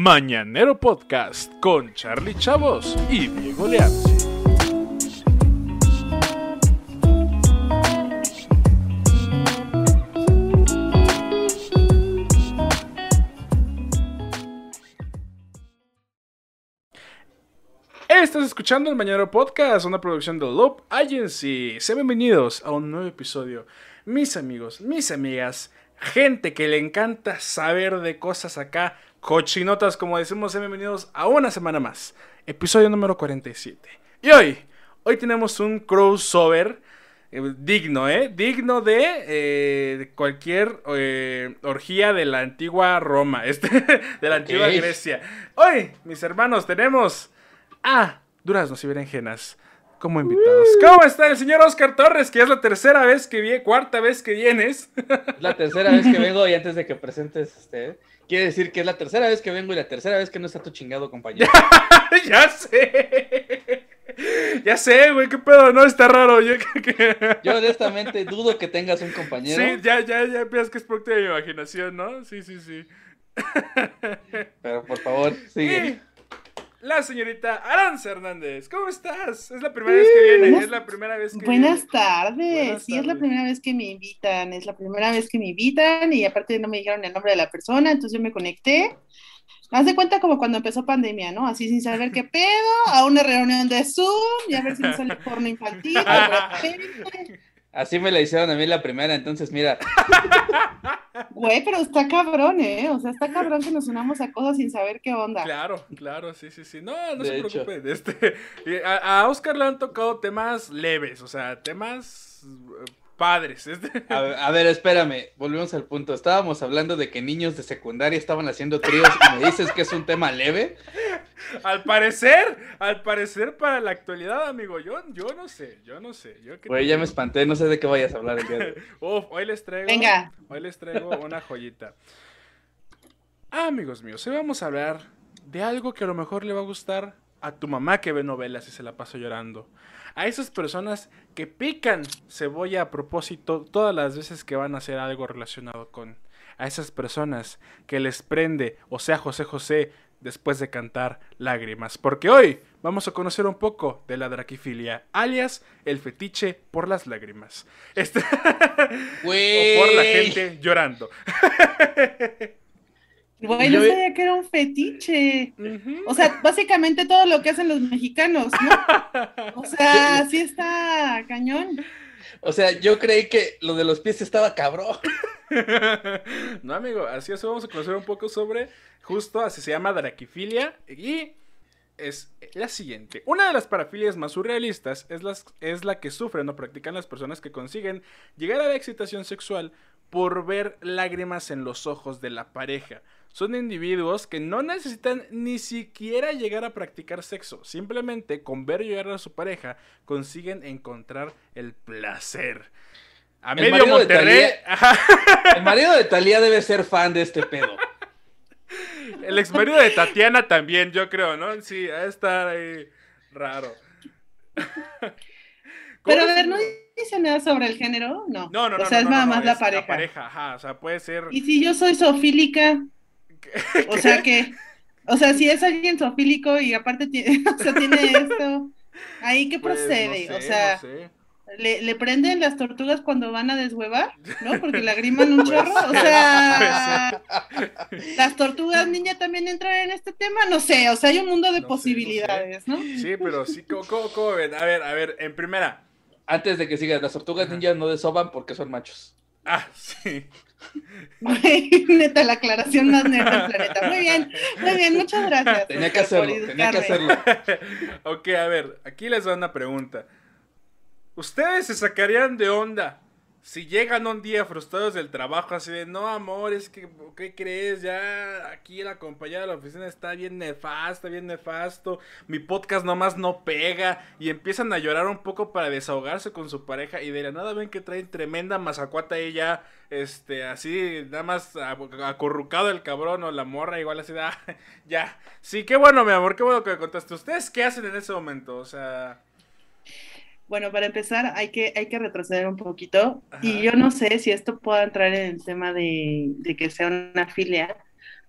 Mañanero Podcast con Charlie Chavos y Diego Leanzi. Estás escuchando el Mañanero Podcast, una producción de Loop Agency. Sean bienvenidos a un nuevo episodio. Mis amigos, mis amigas, gente que le encanta saber de cosas acá, cochinotas, como decimos, sean bienvenidos a una semana más. Episodio número 47. Y hoy, hoy tenemos un crossover eh, digno, ¿eh? Digno de, eh, de cualquier eh, orgía de la antigua Roma, este, de la antigua. Grecia. Hoy, mis hermanos, tenemos a Duraznos y Berenjenas como invitados. ¿Cómo está el señor Oscar Torres? Que es la tercera vez que viene, cuarta vez que vienes. Es la tercera vez que vengo y antes de que presentes este, quiere decir que es la tercera vez que vengo y la tercera vez que no está tu chingado compañero. ya sé. Ya sé, güey, qué pedo, no está raro. Yo, que- Yo honestamente dudo que tengas un compañero, Sí, ya, ya, ya piensas que es producto de mi imaginación, ¿no? Sí, sí, sí. pero por favor, sigue. La señorita Aranza Hernández, ¿cómo estás? Es la primera vez que viene, Buenas- es la primera vez que Buenas viene. tardes. Buenas sí, es la tardes. primera vez que me invitan. Es la primera vez que me invitan y aparte no me dijeron el nombre de la persona, entonces yo me conecté. Haz de cuenta como cuando empezó pandemia, ¿no? Así sin saber qué pedo, a una reunión de Zoom y a ver si me sale porno infantil. de repente. Así me la hicieron a mí la primera, entonces mira, Güey, pero está cabrón, ¿eh? O sea, está cabrón que nos unamos a cosas sin saber qué onda. Claro, claro, sí, sí, sí. No, no De se hecho. preocupen. Este, a, a Oscar le han tocado temas leves, o sea, temas eh, padres. Este. a, a ver, espérame, volvemos al punto. Estábamos hablando de que niños de secundaria estaban haciendo tríos y me dices que es un tema leve. Al parecer, al parecer para la actualidad, amigo, yo, yo no sé, yo no sé. Yo Güey, ya me espanté, no sé de qué vayas a hablar el día de hoy. Uf, hoy les traigo. Venga. Hoy les traigo una joyita. Ah, amigos míos, hoy vamos a hablar de algo que a lo mejor le va a gustar a tu mamá que ve novelas y se la pasa llorando. A esas personas que pican cebolla a propósito todas las veces que van a hacer algo relacionado con. A esas personas que les prende, o sea, José José, después de cantar lágrimas. Porque hoy vamos a conocer un poco de la draquifilia, alias el fetiche por las lágrimas. Este... O por la gente llorando. Güey, no Yo- sabía que era un fetiche. O sea, básicamente todo lo que hacen los mexicanos, ¿no? O sea, sí está cañón. O sea, yo creí que lo de los pies estaba cabrón. no, amigo, así es, vamos a conocer un poco sobre, justo así se llama draquifilia y es la siguiente. Una de las parafilias más surrealistas es, las, es la que sufren o practican las personas que consiguen llegar a la excitación sexual por ver lágrimas en los ojos de la pareja. Son individuos que no necesitan ni siquiera llegar a practicar sexo. Simplemente con ver llorar a su pareja consiguen encontrar el placer. A El medio marido de Monterrey. El marido de Talía debe ser fan de este pedo. El ex marido de Tatiana también, yo creo, ¿no? Sí, a estar ahí raro. Pero a ¿Cómo ver, ¿no dice nada sobre el género? No. No, no, no. O sea, no, es nada no, más la es pareja. La pareja, ajá. O sea, puede ser. Y si yo soy sofílica, o sea que, o sea, si es alguien sofílico y aparte tiene, o sea, tiene esto, ahí qué Pues, procede, no o sea, no sé. ¿le, le prenden las tortugas cuando van a deshuevar, ¿no? Porque lagriman un Puede chorro, o sea, las tortugas niña también entran en este tema, no sé, o sea, hay un mundo No sé, de no posibilidades, ¿no? Sí, pero sí, ¿cómo, cómo, cómo ven? A ver, a ver, en primera. Antes de que sigas, las tortugas ninjas no desoban porque son machos. Ah, sí. Neta, la aclaración más neta del planeta. Muy bien, muy bien, muchas gracias. Tenía que hacerlo, tenía que hacerlo. ok, a ver, aquí les va una pregunta. ¿Ustedes se sacarían de onda si llegan un día frustrados del trabajo así de, no, amor, es que, ¿qué crees? Ya aquí la compañera de la oficina está bien nefasta, bien nefasto, mi podcast nomás no pega y empiezan a llorar un poco para desahogarse con su pareja y de la nada ven que traen tremenda mazacuata ya, este, así, nada más acurrucado el cabrón o la morra igual así de, "Ah, ya. Sí, qué bueno, mi amor, qué bueno que me contaste. ¿Ustedes qué hacen en ese momento? O sea... Bueno, para empezar hay que, hay que retroceder un poquito Ajá. y yo no sé si esto pueda entrar en el tema de, de que sea una filia,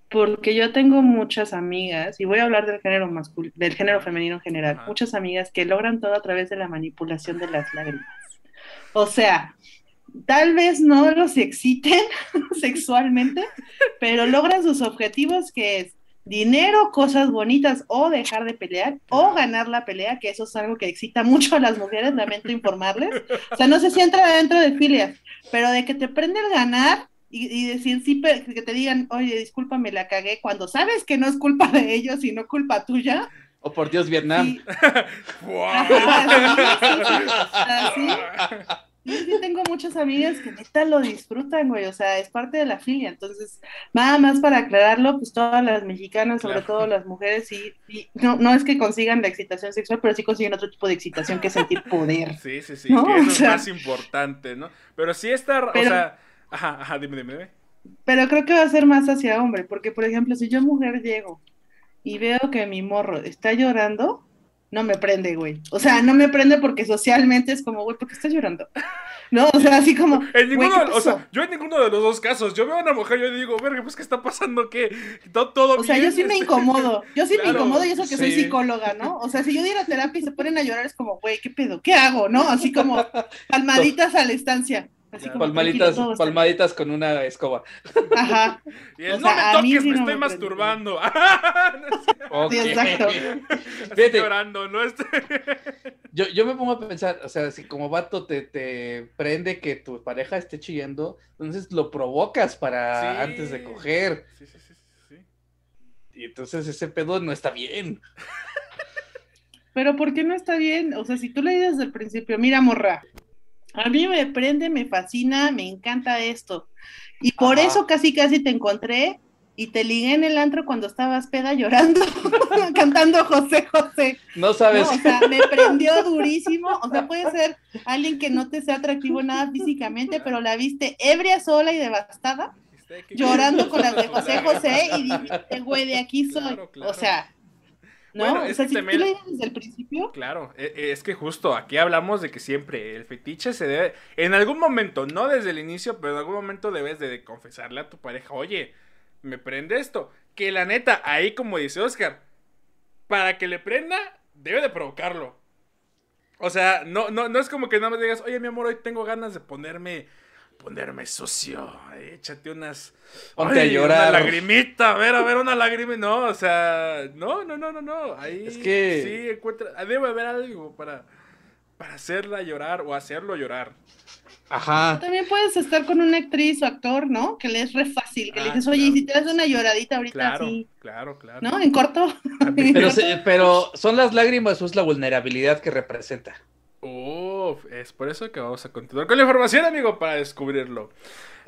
porque yo tengo muchas amigas, y voy a hablar del género masculino, del género femenino en general, Ajá. muchas amigas que logran todo a través de la manipulación de las lágrimas. O sea, tal vez no los exciten sexualmente, pero logran sus objetivos que es dinero, cosas bonitas, o dejar de pelear, o ganar la pelea, que eso es algo que excita mucho a las mujeres, lamento informarles. O sea, no sé si entra dentro de filias, pero de que te prende el ganar y, y decir sí, que te digan, oye, discúlpame, la cagué, cuando sabes que no es culpa de ellos, sino culpa tuya. Oh, por Dios, Vietnam. Sí, tengo muchas amigas que neta lo disfrutan, güey, o sea, es parte de la filia. Entonces, nada más para aclararlo, pues todas las mexicanas, sobre Claro. todo las mujeres, sí, sí, no, no es que consigan la excitación sexual, pero sí consiguen otro tipo de excitación que es sentir poder. Sí, sí, sí, No, que eso o es más importante, ¿no? Pero sí está, o sea, ajá, ajá, dime, dime, dime. Pero creo que va a ser más hacia hombre, porque por ejemplo, si yo mujer llego y veo que mi morro está llorando, no me prende, güey. O sea, no me prende porque socialmente es como, güey, ¿por qué estás llorando? No, o sea, así como, En güey, ninguno, ¿qué o sea, yo en ninguno de los dos casos, yo veo a una mujer y yo digo, verga, pues, ¿qué está pasando? ¿Qué? ¿Todo, todo O sea, bien? yo sí me Este, incomodo, yo sí me incomodo y eso que soy psicóloga, ¿no? O sea, si yo diera terapia y se ponen a llorar es como, güey, ¿qué pedo? ¿Qué hago? ¿No? Así como palmaditas a la estancia. Así Ya. como, Palmaditas, palmaditas con una escoba. Ajá, Y él, o no sea, me toques, sí me no estoy me masturbando. No sé, Ok. sí, exacto. Fíjate. llorando, ¿no? Este... Yo, yo me pongo a pensar, o sea, si como vato te, te prende que tu pareja esté chillando, entonces lo provocas para Sí. antes de coger. Sí, sí, sí, sí, sí. Y entonces ese pedo no está bien. Pero ¿por qué no está bien? O sea, si tú le dices desde el principio, mira, morra, a mí me prende, me fascina, me encanta esto. Y por Ajá. eso casi casi te encontré y te ligué en el antro cuando estabas peda llorando, cantando José José. No ¿no? sabes. O sea, me prendió durísimo. O sea, puede ser alguien que no te sea atractivo nada físicamente, pero la viste ebria, sola y devastada, llorando con las de José José y dijiste, güey, de aquí soy. Claro, claro. O sea, ¿no? Bueno, o es sea, que si también- desde el principio, Claro, e- e- es que justo aquí hablamos de que siempre el fetiche se debe, en algún momento, no desde el inicio, pero en algún momento debes de confesarle a tu pareja, oye, me prende esto. Que la neta, ahí como dice Oscar, para que le prenda, debe de provocarlo. O sea, no, no, no es como que nada más digas, oye mi amor, hoy tengo ganas de ponerme, ponerme sucio, Ay, échate unas... Ponte a ay, llorar. Una lagrimita, a ver, a ver, una lágrima. No, o sea, no, no, no, no, no. Ahí Es que- sí encuentra, debe haber algo para, para hacerla llorar o hacerlo llorar. Ajá. También puedes estar con una actriz o actor, ¿no? Que le es re fácil, que le Ah, dices, oye, claro. y si te das una lloradita ahorita Claro, así, claro, claro. ¿no? En corto. Pero, pero son las lágrimas o es la vulnerabilidad que representa. Uf, es por eso que vamos a continuar con la información, amigo, para descubrirlo.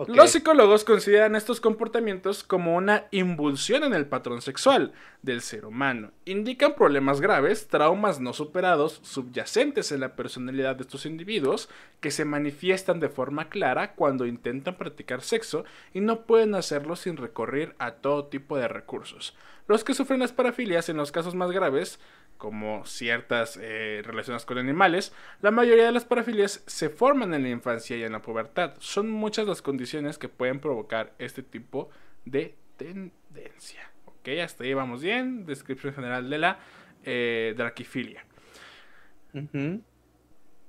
Los psicólogos consideran estos comportamientos como una invulsión en el patrón sexual del ser humano. Indican problemas graves, traumas no superados, subyacentes en la personalidad de estos individuos, que se manifiestan de forma clara cuando intentan practicar sexo y no pueden hacerlo sin recurrir a todo tipo de recursos. Los que sufren las parafilias en los casos más graves, como ciertas eh, relaciones con animales, la mayoría de las parafilias se forman en la infancia y en la pubertad. Son muchas las condiciones que pueden provocar este tipo de tendencia. Ok, hasta ahí vamos bien. Descripción general de la eh, draquifilia.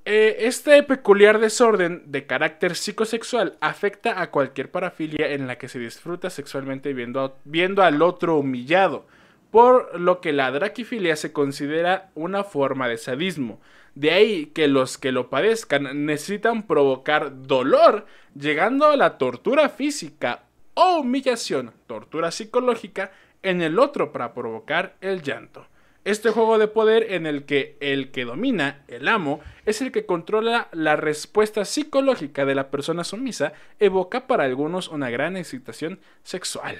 Eh, este peculiar desorden de carácter psicosexual afecta a cualquier parafilia en la que se disfruta sexualmente viendo, a- viendo al otro humillado, por lo que la draquifilia se considera una forma de sadismo. De ahí que los que lo padezcan necesitan provocar dolor, llegando a la tortura física o humillación, tortura psicológica, en el otro para provocar el llanto. Este juego de poder en el que el que domina, el amo, es el que controla la respuesta psicológica de la persona sumisa, evoca para algunos una gran excitación sexual.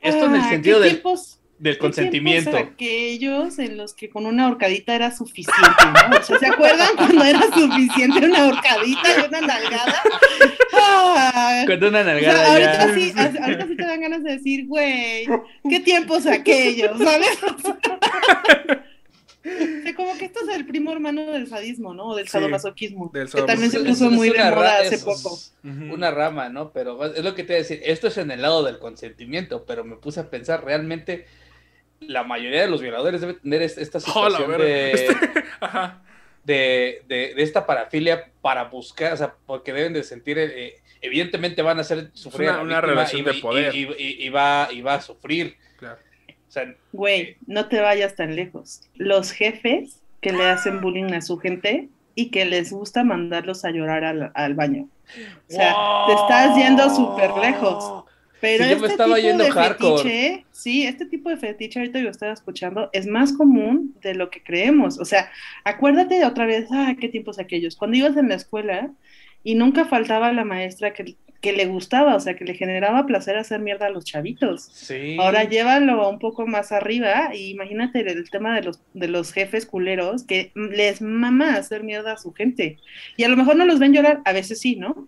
Esto en el Ah, sentido ¿qué del, tiempos- del qué consentimiento. aquellos en los que con una horcadita era suficiente, ¿no? O sea, ¿se acuerdan cuando era suficiente una horcadita y una nalgada? Ah, Con una o sea, nalgada ahorita ya. sí, ahorita sí te dan ganas de decir, güey, qué tiempos aquellos, ¿sabes? O sea, como que esto es el primo hermano del sadismo, ¿no? O del Sí, sadomasoquismo. del que también se puso Es- muy es de moda hace es- poco. Una rama, ¿no? Pero es lo que te voy a decir, esto es en el lado del consentimiento, pero me puse a pensar, realmente la mayoría de los violadores debe tener es- esta situación de, Este- Ajá. de, de- de esta parafilia para buscar, o sea, porque deben de sentir, eh, evidentemente van a hacer sufrir una- a relación y, de y- poder. Y, y- y va, y va a sufrir. Claro. O sea, Güey, no te vayas tan lejos. Los jefes que le hacen bullying a su gente y que les gusta mandarlos a llorar al, al baño. O sea, te estás yendo súper lejos. Pero Sí, yo me este estaba tipo yendo de hardcore. fetiche, sí, este tipo de fetiche ahorita yo estaba escuchando, es más común de lo que creemos. O sea, acuérdate de otra vez, ah, qué tiempos aquellos. Cuando ibas en la escuela y nunca faltaba la maestra que, que le gustaba, o sea, que le generaba placer hacer mierda a los chavitos. Sí. Ahora llévalo un poco más arriba y imagínate el, el tema de los, de los jefes culeros que les mama hacer mierda a su gente. Y a lo mejor no los ven llorar, a veces sí, ¿no?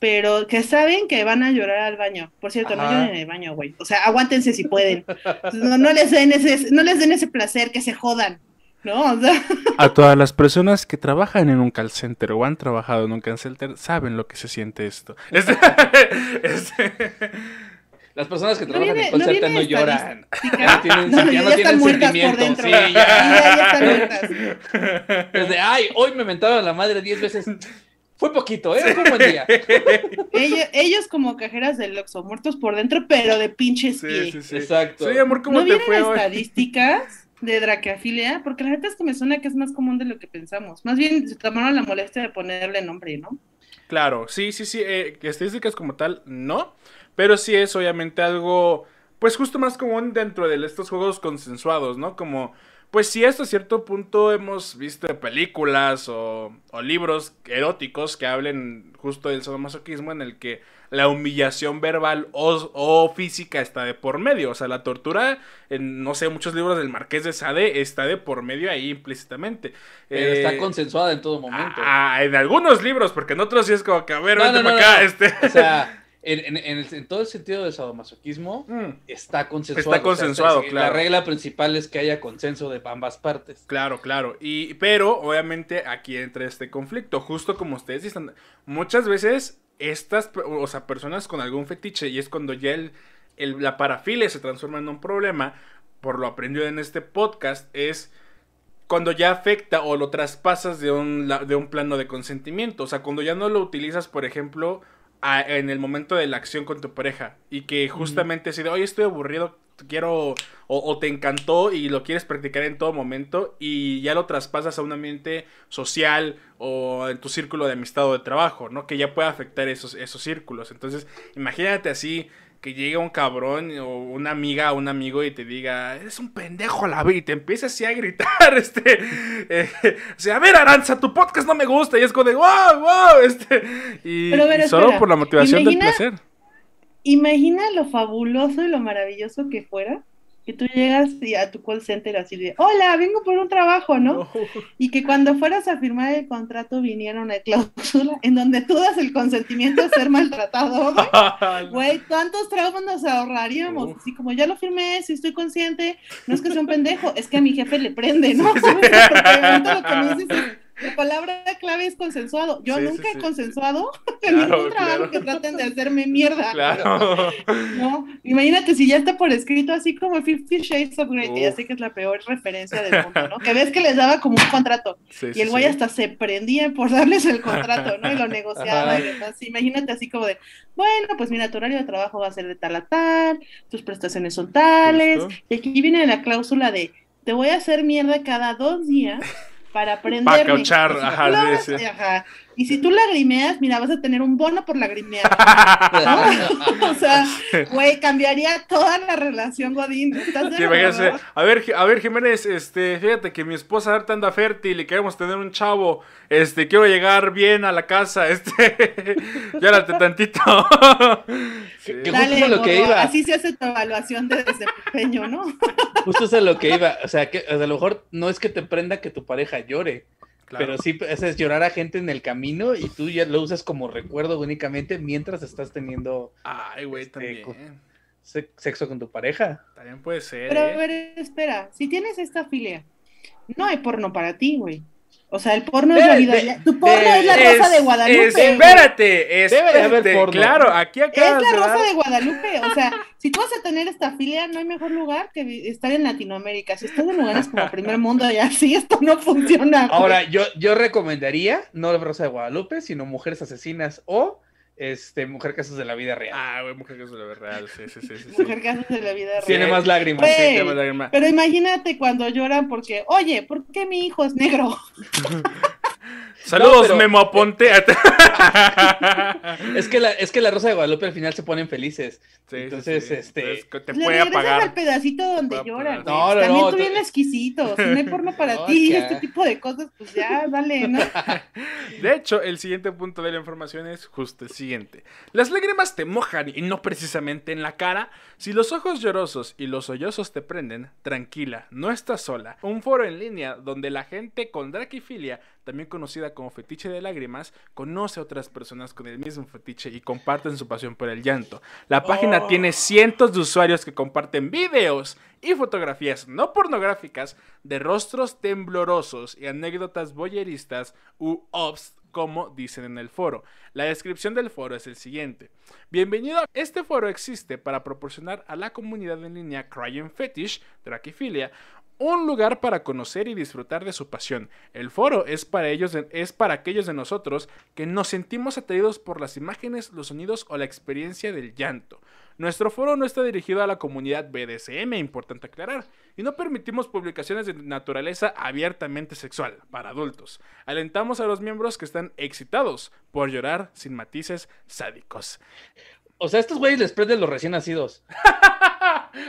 Pero que saben que van a llorar al baño. Por cierto, no lloren en el baño, güey. O sea, aguántense si pueden. No, no les den ese, no les den ese placer, que se jodan. ¿No? O sea, A todas las personas que trabajan en un call center o han trabajado en un call center saben lo que se siente esto. Este- este- Las personas que no trabajan viene, en call no center no lloran. Ya no tienen- No, no, ya ya, no están tienen muertas por sentimiento. dentro. Sí, ya, ya. ya están. Desde, ay, hoy me mentaron la madre diez veces. Fue poquito, ¿eh? Fue un buen día. Ellos, ellos como cajeras del Oxxo, muertos por dentro, pero de pinches Sí, pie. sí, sí. Exacto. Sí, amor, ¿cómo ¿No te vienen fue hoy? De dracafilia? Porque la neta es que me suena que es más común de lo que pensamos. Más bien se tomaron la molestia de ponerle nombre, ¿no? Claro, sí, sí, sí. eh, estadísticas como tal, no. Pero sí es obviamente algo, pues justo más común dentro de estos juegos consensuados, ¿no? Como, pues sí, hasta cierto punto hemos visto películas o, o libros eróticos que hablen justo del sadomasoquismo en el que la humillación verbal o, o física está de por medio. O sea, la tortura, en, no sé, muchos libros del Marqués de Sade está de por medio ahí implícitamente. Pero está Eh, consensuada en todo momento. Ah, en algunos libros, porque en otros sí es como que, a ver, No, vente no, para no, acá, no. este. O sea, en, en- en el- en todo el sentido del sadomasoquismo, Mm, está consensuado. Está O sea, consensuado, claro. La regla principal es que haya consenso de ambas partes. claro, claro. Y, pero, obviamente, aquí entra este conflicto. Justo como ustedes dicen, muchas veces estas, o sea, personas con algún fetiche, y es cuando ya el, el- la parafilia se transforma en un problema, por lo aprendido en este podcast, es cuando ya afecta o lo traspasas de un, de un plano de consentimiento. O sea, cuando ya no lo utilizas, por ejemplo, a- en el momento de la acción con tu pareja. Y que justamente así de, oye, estoy aburrido, quiero, o, o te encantó y lo quieres practicar en todo momento. Y ya lo traspasas a un ambiente social o en tu círculo de amistad o de trabajo, ¿no? Que ya puede afectar esos, esos círculos. Entonces, imagínate así que llegue un cabrón o una amiga o un amigo y te diga, eres un pendejo la vida, y te empieza así a gritar, este, eh, o sea, a ver, Aranza, tu podcast no me gusta, y es como de, wow, wow, este, y, Pero a ver, y solo espera, por la motivación imagina- del placer. Imagina lo fabuloso y lo maravilloso que fuera que tú llegas y a tu call center así de, hola, vengo por un trabajo, ¿no? Y que cuando fueras a firmar el contrato viniera una cláusula en donde tú das el consentimiento a ser maltratado, güey. Güey, ¿cuántos traumas nos ahorraríamos? Así como ya lo firmé, si estoy consciente, no es que sea un pendejo, es que a mi jefe le prende, ¿no? Porque ahorita lo que me dices es, la palabra clave es consensuado. Yo Sí, nunca sí. he consensuado en Claro, ningún trabajo claro. que traten de hacerme mierda. Claro. No, imagínate si ya está por escrito así como Fifty Shades of Grey, que ya sé que es la peor referencia del mundo, ¿no? Que ves que les daba como un contrato y el güey hasta se prendía por darles el contrato, ¿no? Y lo negociaba y demás. Imagínate así como de, bueno, pues mira, tu horario de trabajo va a ser de tal a tal, tus prestaciones son tales, Justo. y aquí viene la cláusula de, te voy a hacer mierda cada dos días para aprenderme. cauchar, Y si ajá, sí, sí. ajá. Y si tú lagrimeas, mira, vas a tener un bono por lagrimear. ¿no? o sea, güey, cambiaría toda la relación, Godín. A ver, a ver, Jiménez, este, fíjate que mi esposa ahorita anda fértil y queremos tener un chavo, este, quiero llegar bien a la casa, este, llárate tantito. Sí. Que Dale, justo es a lo que gordo, iba. Así se hace tu evaluación de desempeño, ¿no? Justo es a lo que iba. O sea, que o sea, a lo mejor no es que te prenda que tu pareja llore, Claro. pero sí es, es llorar a gente en el camino y tú ya lo usas como recuerdo únicamente mientras estás teniendo Ay, güey, Este, también. sexo con tu pareja. También puede ser, Pero a ¿eh? ver, espera, si tienes esta filia No hay porno para ti, güey. O sea, el porno es la vida. de- tu porno de- es la rosa de Guadalupe. es- espérate, Debe de espérate. haber porno. Claro, aquí Es acabas la rosa de Guadalupe. O sea, si tú vas a tener esta filia, no hay mejor lugar que estar en Latinoamérica. Si estás en lugares como primer mundo y así, esto no funciona. Ahora, yo, yo recomendaría no la Rosa de Guadalupe, sino Mujeres Asesinas o este, Mujer Casos de la Vida Real. Ah, güey, mujer que es la verdad. Sí, sí, sí. sí, sí. Mujer casos de la vida real. Tiene más lágrimas. Sí, dar más. Pero imagínate cuando lloran porque, oye, ¿por qué mi hijo es negro? Saludos, No, pero- Memo Aponte. Es que, la, es que la Rosa de Guadalupe al final se ponen felices. Sí, Entonces, sí. este- Entonces, te Le puede regresas al apagar. pedacito donde lloran. apagar. güey. No, no, También no, tú bien exquisito. Si no hay porno para ti, este tipo de cosas, pues ya, dale, ¿no? De hecho, el siguiente punto de la información es justo el siguiente. Las lágrimas te mojan y no precisamente en la cara. Si los ojos llorosos y los sollozos te prenden, tranquila, no estás sola. Un foro en línea donde la gente con draquifilia, también conocida como fetiche de lágrimas, conoce a otras personas con el mismo fetiche y comparten su pasión por el llanto. La página Oh. tiene cientos de usuarios que comparten videos y fotografías no pornográficas de rostros temblorosos y anécdotas boyeristas u obs como dicen en el foro. La descripción del foro es el siguiente. Bienvenido. Este foro existe para proporcionar a la comunidad en línea Crying Fetish, Draquifilia, un lugar para conocer y disfrutar de su pasión. El foro es para ellos, es para aquellos de nosotros que nos sentimos atraídos por las imágenes, los sonidos o la experiencia del llanto. Nuestro foro no está dirigido a la comunidad BDSM, importante aclarar, y no permitimos publicaciones de naturaleza abiertamente sexual para adultos. Alentamos a los miembros que están excitados por llorar sin matices sádicos. O sea, estos güeyes les prenden los recién nacidos.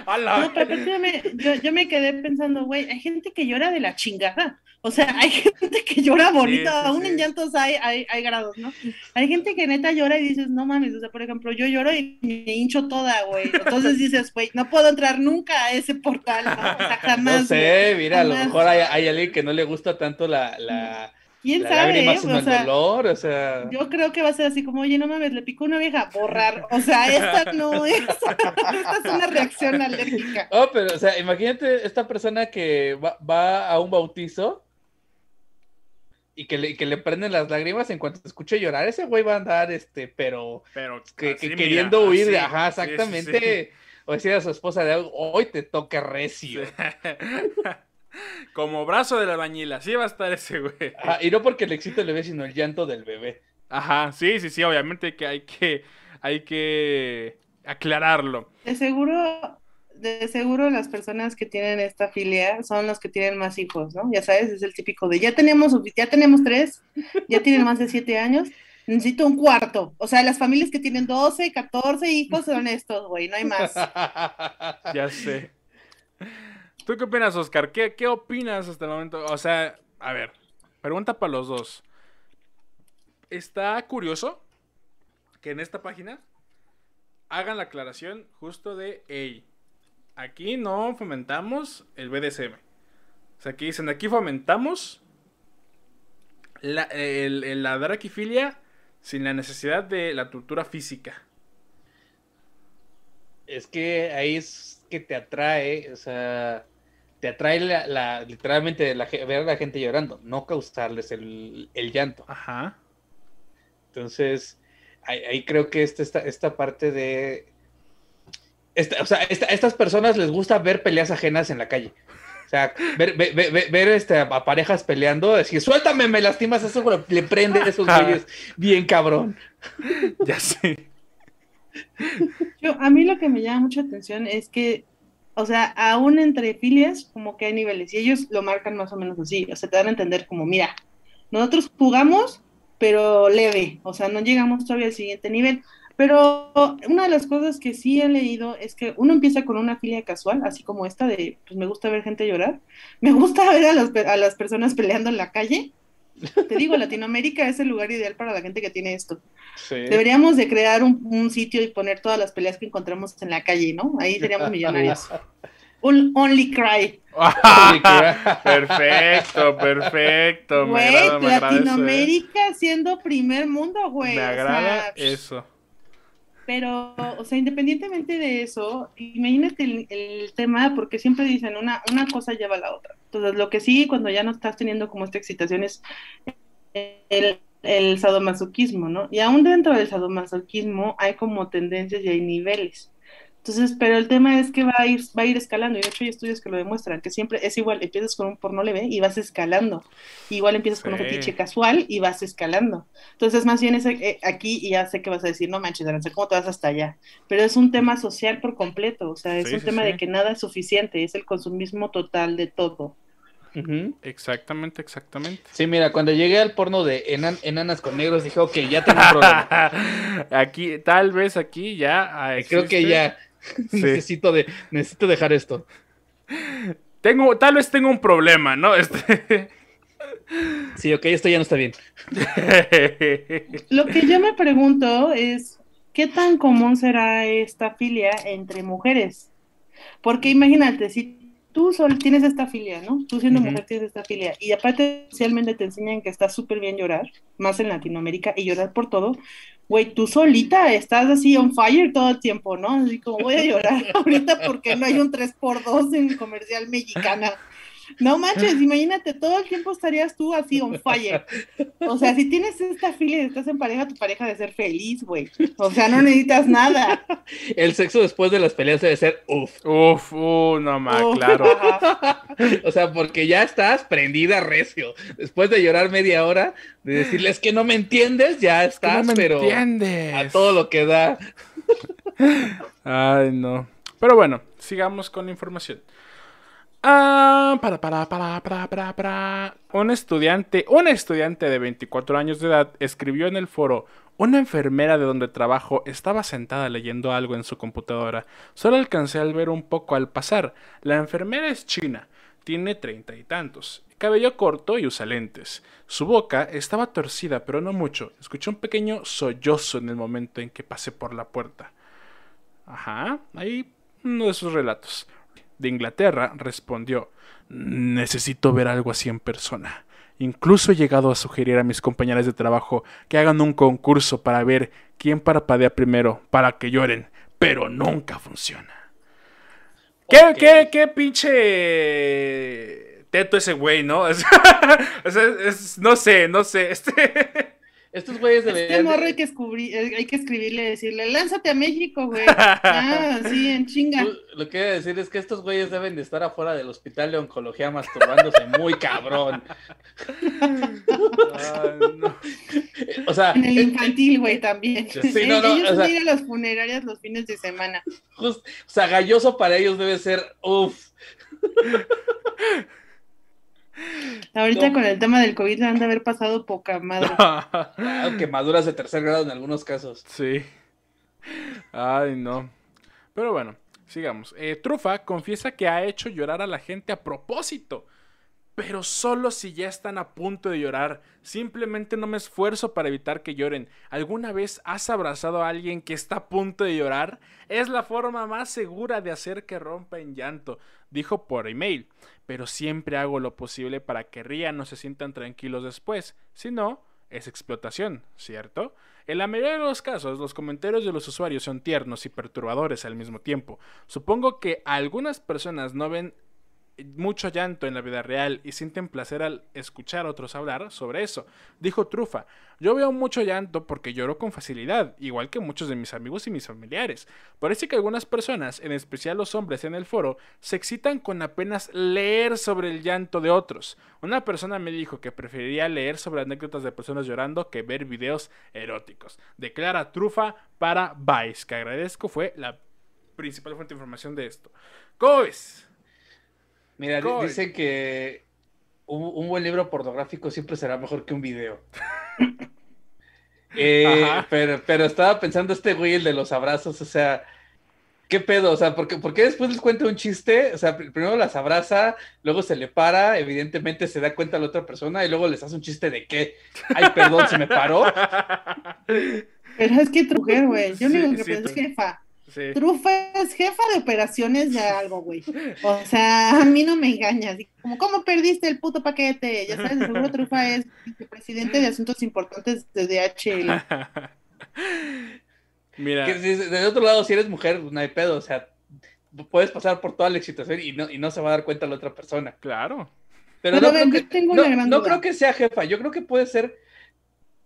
No, pero espérame, yo, yo me quedé pensando, güey, hay gente que llora de la chingada. O sea, hay gente que llora bonito, sí, aún sí. en llantos hay, hay, hay grados, ¿no? Hay gente que neta llora y dices, no mames, o sea, por ejemplo, yo lloro y me hincho toda, güey. Entonces dices, güey, no puedo entrar nunca a ese portal, ¿no? O sea, jamás. No sé, mira, a lo mejor hay, hay alguien que no le gusta tanto la, la, ¿Quién la sabe? eh? O sea, dolor, o sea... Yo creo que va a ser así como, oye, no mames, le picó una vieja, borrar. O sea, esta no es, esta es una reacción alérgica. Oh, pero, o sea, imagínate esta persona que va, va a un bautizo y que le, que le prenden las lágrimas en cuanto escuche llorar. Ese güey va a andar, este, pero Pero que, así, que mira, queriendo huir, de- así. ajá, Sí, sí, exactamente. O decir a su esposa de hoy te toca recio. Como brazo de la albañil, así va a estar ese güey. Ajá, y no porque el éxito le ve, sino el llanto del bebé. Ajá, sí, sí, sí, obviamente que hay que, hay que aclararlo. De seguro, de seguro las personas que tienen esta filia son los que tienen más hijos, ¿no? Ya sabes, es el típico de ya tenemos, ya tenemos tres, ya tienen más de siete años, necesito un cuarto. O sea, las familias que tienen 12, 14 hijos son estos, güey, no hay más. Ya sé. ¿Tú qué opinas, Oscar? ¿Qué, ¿Qué opinas hasta el momento? O sea, a ver, pregunta para los dos. Está curioso que en esta página hagan la aclaración justo de, hey, aquí no fomentamos el BDSM. O sea, aquí dicen, aquí fomentamos la, el, la draquifilia sin la necesidad de la tortura física. Es que ahí es que te atrae, o sea, te atrae la, la- literalmente la, ver a la gente llorando, no causarles el, el llanto. Ajá. Entonces, ahí, ahí creo que esta, esta, esta parte de... Esta, o sea, esta- a estas personas les gusta ver peleas ajenas en la calle. O sea, ver, ver, ver- ver, este, a parejas peleando, decir, suéltame, me lastimas, eso le prende a esos güeyes bien cabrón. Ya sé. Yo, a mí lo que me llama mucha atención es que, o sea, aún entre filias, como que hay niveles, y ellos lo marcan más o menos así, o sea, te dan a entender como, mira, nosotros jugamos, pero leve, o sea, no llegamos todavía al siguiente nivel. Pero una de las cosas que sí he leído es que uno empieza con una filia casual, así como esta de, pues me gusta ver gente llorar, me gusta ver a, pe- a las personas peleando en la calle. Te digo, Latinoamérica es el lugar ideal para la gente que tiene esto. Sí. Deberíamos de crear un, un sitio y poner todas las peleas que encontramos en la calle, ¿no? Ahí seríamos millonarios. Un Only Cry. perfecto, perfecto. Güey, eso, ¿eh? Latinoamérica siendo primer mundo, güey. Me o agrada sea, eso. Pero, o sea, independientemente de eso, imagínate el, el tema, porque siempre dicen una, una cosa lleva a la otra. Entonces, lo que sí, cuando ya no estás teniendo como esta excitación es el, el sadomasoquismo, ¿no? Y aún dentro del sadomasoquismo hay como tendencias y hay niveles. Entonces, pero el tema es que va a ir, va a ir escalando, y de hecho hay estudios que lo demuestran, que siempre es igual, empiezas con un porno leve y vas escalando, igual empiezas con un fetiche casual y vas escalando. Entonces, más bien es eh, aquí, y ya sé que vas a decir, no manches, sé cómo te vas hasta allá, pero es un tema social por completo, o sea, es un tema de que nada es suficiente, es el consumismo total de todo. Exactamente, exactamente. Sí, mira, cuando llegué al porno de enanas con negros dije, ok, ya tengo un problema. aquí, tal vez aquí ya. Creo que ya necesito, de, necesito dejar esto. Tengo, tal vez tengo un problema, ¿no? Este... Sí, ok, esto ya no está bien. Lo que yo me pregunto es, ¿qué tan común será esta filia entre mujeres? Porque imagínate, si tú solo tienes esta filia, ¿no? Tú siendo mujer tienes esta filia. Y aparte, socialmente te enseñan que está súper bien llorar, más en Latinoamérica, y llorar por todo güey, tú solita estás así on fire todo el tiempo, ¿no? Así como voy a llorar ahorita porque no hay un 3x2 en comercial mexicana. No manches, imagínate, todo el tiempo estarías tú así on fire. O sea, si tienes esta filia y estás en pareja, tu pareja debe ser feliz, güey. O sea, no necesitas nada. El sexo después de las peleas debe ser uff. Uff, uh, no más, claro. O sea, porque ya estás prendida recio. Después de llorar media hora, de decirles que no me entiendes, ya estás, pero a todo lo que da. Ay, no. Pero bueno, sigamos con la información. Ah, para, para, para, para, para, para. Un estudiante, una estudiante de 24 años de edad escribió en el foro, una enfermera de donde trabajo estaba sentada leyendo algo en su computadora. Solo alcancé a ver un poco al pasar. La enfermera es china, tiene treinta y tantos, cabello corto y usa lentes. Su boca estaba torcida, pero no mucho. Escuché un pequeño sollozo en el momento en que pasé por la puerta. Ajá, ahí uno de sus relatos de Inglaterra respondió Necesito ver algo así en persona. Incluso he llegado a sugerir a mis compañeras de trabajo que hagan un concurso para ver quién parpadea primero para que lloren, pero nunca funciona. ¿Qué, qué, qué pinche teto ese güey, no? o sea, no sé, no sé. Este... Estos güeyes deberían. Este morro hay que, eh, hay que escribirle, decirle, lánzate a México, güey. Ah, sí, en chinga. Lo que voy a decir es que estos güeyes deben de estar afuera del hospital de oncología masturbándose muy cabrón. O sea. En el infantil, güey, también. Sí, no, no, ellos o sea, ir a las funerarias los fines de semana. o sea, galloso para ellos debe ser, uff. Ahorita con el tema del COVID han de haber pasado poca madre. quemaduras de tercer grado en algunos casos. Sí. Ay, no. Pero bueno, sigamos. Eh, Trufa confiesa que ha hecho llorar a la gente a propósito pero solo si ya están a punto de llorar. Simplemente no me esfuerzo para evitar que lloren. ¿Alguna vez has abrazado a alguien que está a punto de llorar? Es la forma más segura de hacer que rompa en llanto, dijo por email. Pero siempre hago lo posible para que rían o se sientan tranquilos después. Si no, es explotación, ¿cierto? En la mayoría de los casos, los comentarios de los usuarios son tiernos y perturbadores al mismo tiempo. Supongo que algunas personas no ven mucho llanto en la vida real y sienten placer al escuchar a otros hablar sobre eso. Dijo Trufa, yo veo mucho llanto porque lloro con facilidad, igual que muchos de mis amigos y mis familiares. Parece que algunas personas, en especial los hombres en el foro, se excitan con apenas leer sobre el llanto de otros. Una persona me dijo que preferiría leer sobre anécdotas de personas llorando que ver videos eróticos. Declara Trufa para Vice, que agradezco fue la principal fuente de información de esto. ¿Cómo Mira, dicen que un, buen libro pornográfico siempre será mejor que un video. Eh, pero, pero estaba pensando este güey, el de los abrazos, o sea, ¿qué pedo? O sea, ¿por qué, después les cuenta un chiste? O sea, primero las abraza, luego se le para, evidentemente se da cuenta a la otra persona y luego les hace un chiste de qué. Ay, perdón, se me paró. Pero es que trujer, güey. Yo no digo que es Trufa es jefa de operaciones de algo, güey. O sea, a mí no me engañas. Como, ¿cómo perdiste el puto paquete? Ya sabes, seguro Trufa es presidente de asuntos importantes de DHL. Mira. de otro lado, si eres mujer, no hay pedo. O sea, puedes pasar por toda la excitación y no, y no se va a dar cuenta la otra persona. Claro. Pero, Pero no, ver, creo que, tengo no, una gran no creo que sea jefa, yo creo que puede ser.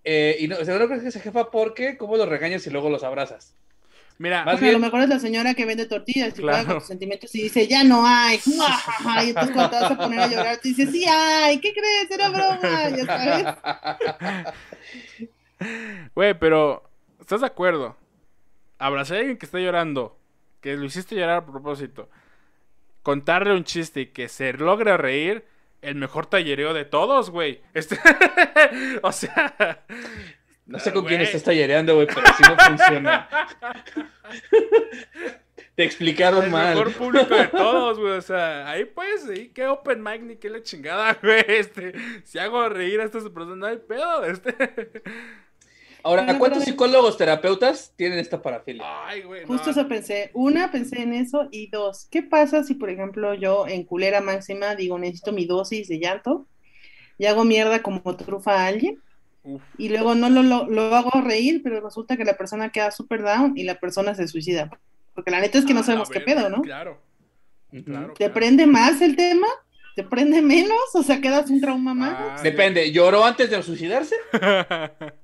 eh, y no, o sea, no creo que sea jefa porque, ¿cómo los regañas y luego los abrazas? Mira, Más O sea, a lo mejor es la señora que vende tortillas y Claro. juega con tus sentimientos y dice, ya no hay. Y entonces cuando te vas a poner a llorar, te dice, sí hay, ¿qué crees? Era broma, ya sabes. güey, pero ¿estás de acuerdo? Abrazar a alguien que está llorando, que lo hiciste llorar a propósito, contarle un chiste y que se logre reír, el mejor tallereo de todos, güey. Este... o sea, No sé con quién estás tallereando, güey, pero así no funciona. Te explicaron el mal. mejor público de todos, güey. O sea, ahí pues, sí, qué open mic ni qué la chingada, güey. Este, si hago reír a estas personas, no hay pedo. Este. Ahora, ¿cuántos psicólogos terapeutas tienen esta parafilia? Ay, güey. Justo eso pensé. Una, pensé en eso. Y dos, ¿qué pasa si, por ejemplo, yo en culera máxima digo, necesito mi dosis de llanto y hago mierda como trufa a alguien? Uf. Y luego no lo, lo, lo hago reír, pero resulta que la persona queda súper down y la persona se suicida. Porque la neta es que no Ah, sabemos qué pedo, ¿no? Claro, claro. ¿Te claro. prende más el tema? ¿Te prende menos? O sea, quedas un trauma más. Ah, Depende, ¿lloró antes de suicidarse?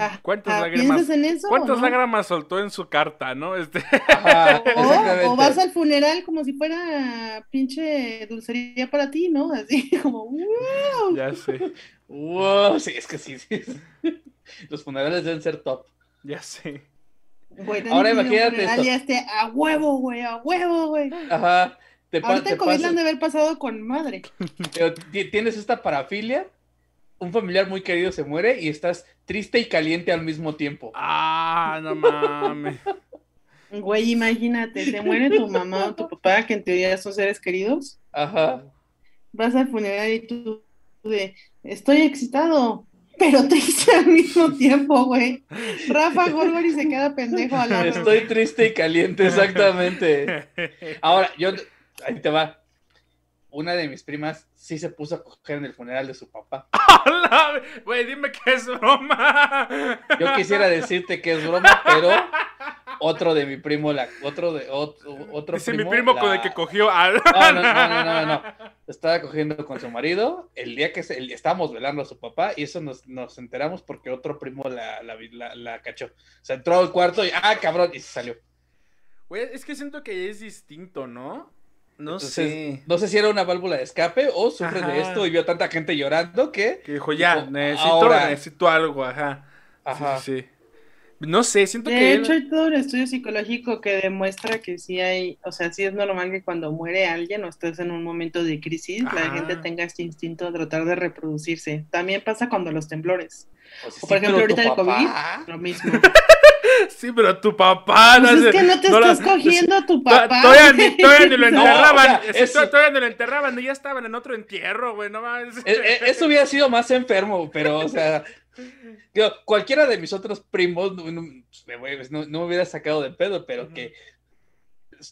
Ah, ¿Cuántas ah, lágrimas? ¿Piensas en eso? o ¿Cuántas no? lágrimas soltó en su carta, no? Este. Ajá, O, vas al funeral como si fuera pinche dulcería para ti, ¿no? Así como, ¡wow! ya sé, Wow, sí, es que sí, sí. Los funerales deben ser top. ya sé. Güey, Ahora imagínate funeral esto. y este, a huevo, güey, a huevo, güey. Ajá. Te, Ahorita el COVID pasa- han de haber pasado con madre. pero ti- tienes esta parafilia, un familiar muy querido se muere y estás triste y caliente al mismo tiempo. Ah, no mames. Güey, imagínate, se muere tu mamá o tu papá, que en teoría son seres queridos. Ajá. Vas al funeral y tú de, estoy excitado, pero triste al mismo tiempo, güey. Rafa Gorgori se queda pendejo al lado. Estoy triste y caliente, exactamente. Ahora, yo, ahí te va. Una de mis primas sí se puso a coger en el funeral de su papá. Hola, Güey, dime que es broma. Yo quisiera decirte que es broma, pero otro de mi primo, la, otro de otro, otro Dice mi primo, la- con el que cogió al. No, no, no, no, no, no. Estaba cogiendo con su marido el día que se- el- estábamos velando a su papá y eso nos, nos enteramos porque otro primo la, la, la- cachó. O sea, entró al cuarto y ¡ah, cabrón! Y se salió. Güey, es que siento que es distinto, ¿no? No Entonces, sé. No sé si era una válvula de escape o sufre de esto y vio tanta gente llorando que... Que dijo, ya, Dijo, necesito, ahora. necesito algo, ajá. Ajá. Sí, sí, sí. No sé, siento De que. hecho, hay todo un estudio psicológico que demuestra que sí hay, o sea, sí es normal que cuando muere alguien o estás en un momento de crisis, la gente tenga este instinto de tratar de reproducirse. También pasa cuando los temblores, Pues, O, por sí, ejemplo, ahorita el papá- lo mismo. Sí, pero tu papá Pues no es que no te no la- estás cogiendo a tu papá. Todavía ni, todavía ni lo No, enterraban. o sea, Todavía ni lo enterraban. y Ya estaban en otro entierro, güey. No mames. E- e- Eso hubiera sido más enfermo, pero, o sea, digo, cualquiera de mis otros primos no, no- me no- no hubiera sacado de pedo, pero que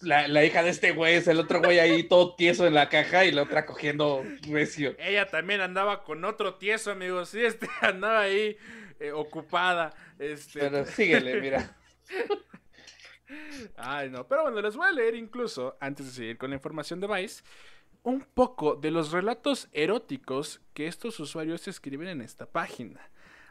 la, la hija de este güey es el otro güey ahí todo tieso en la caja y la otra cogiendo recio. Ella también andaba con otro tieso, amigos. Sí, este, andaba ahí eh, ocupada. Este. Pero síguele, mira. Ay, no. Pero bueno, les voy a leer incluso, antes de seguir con la información de Vice, un poco de los relatos eróticos que estos usuarios escriben en esta página.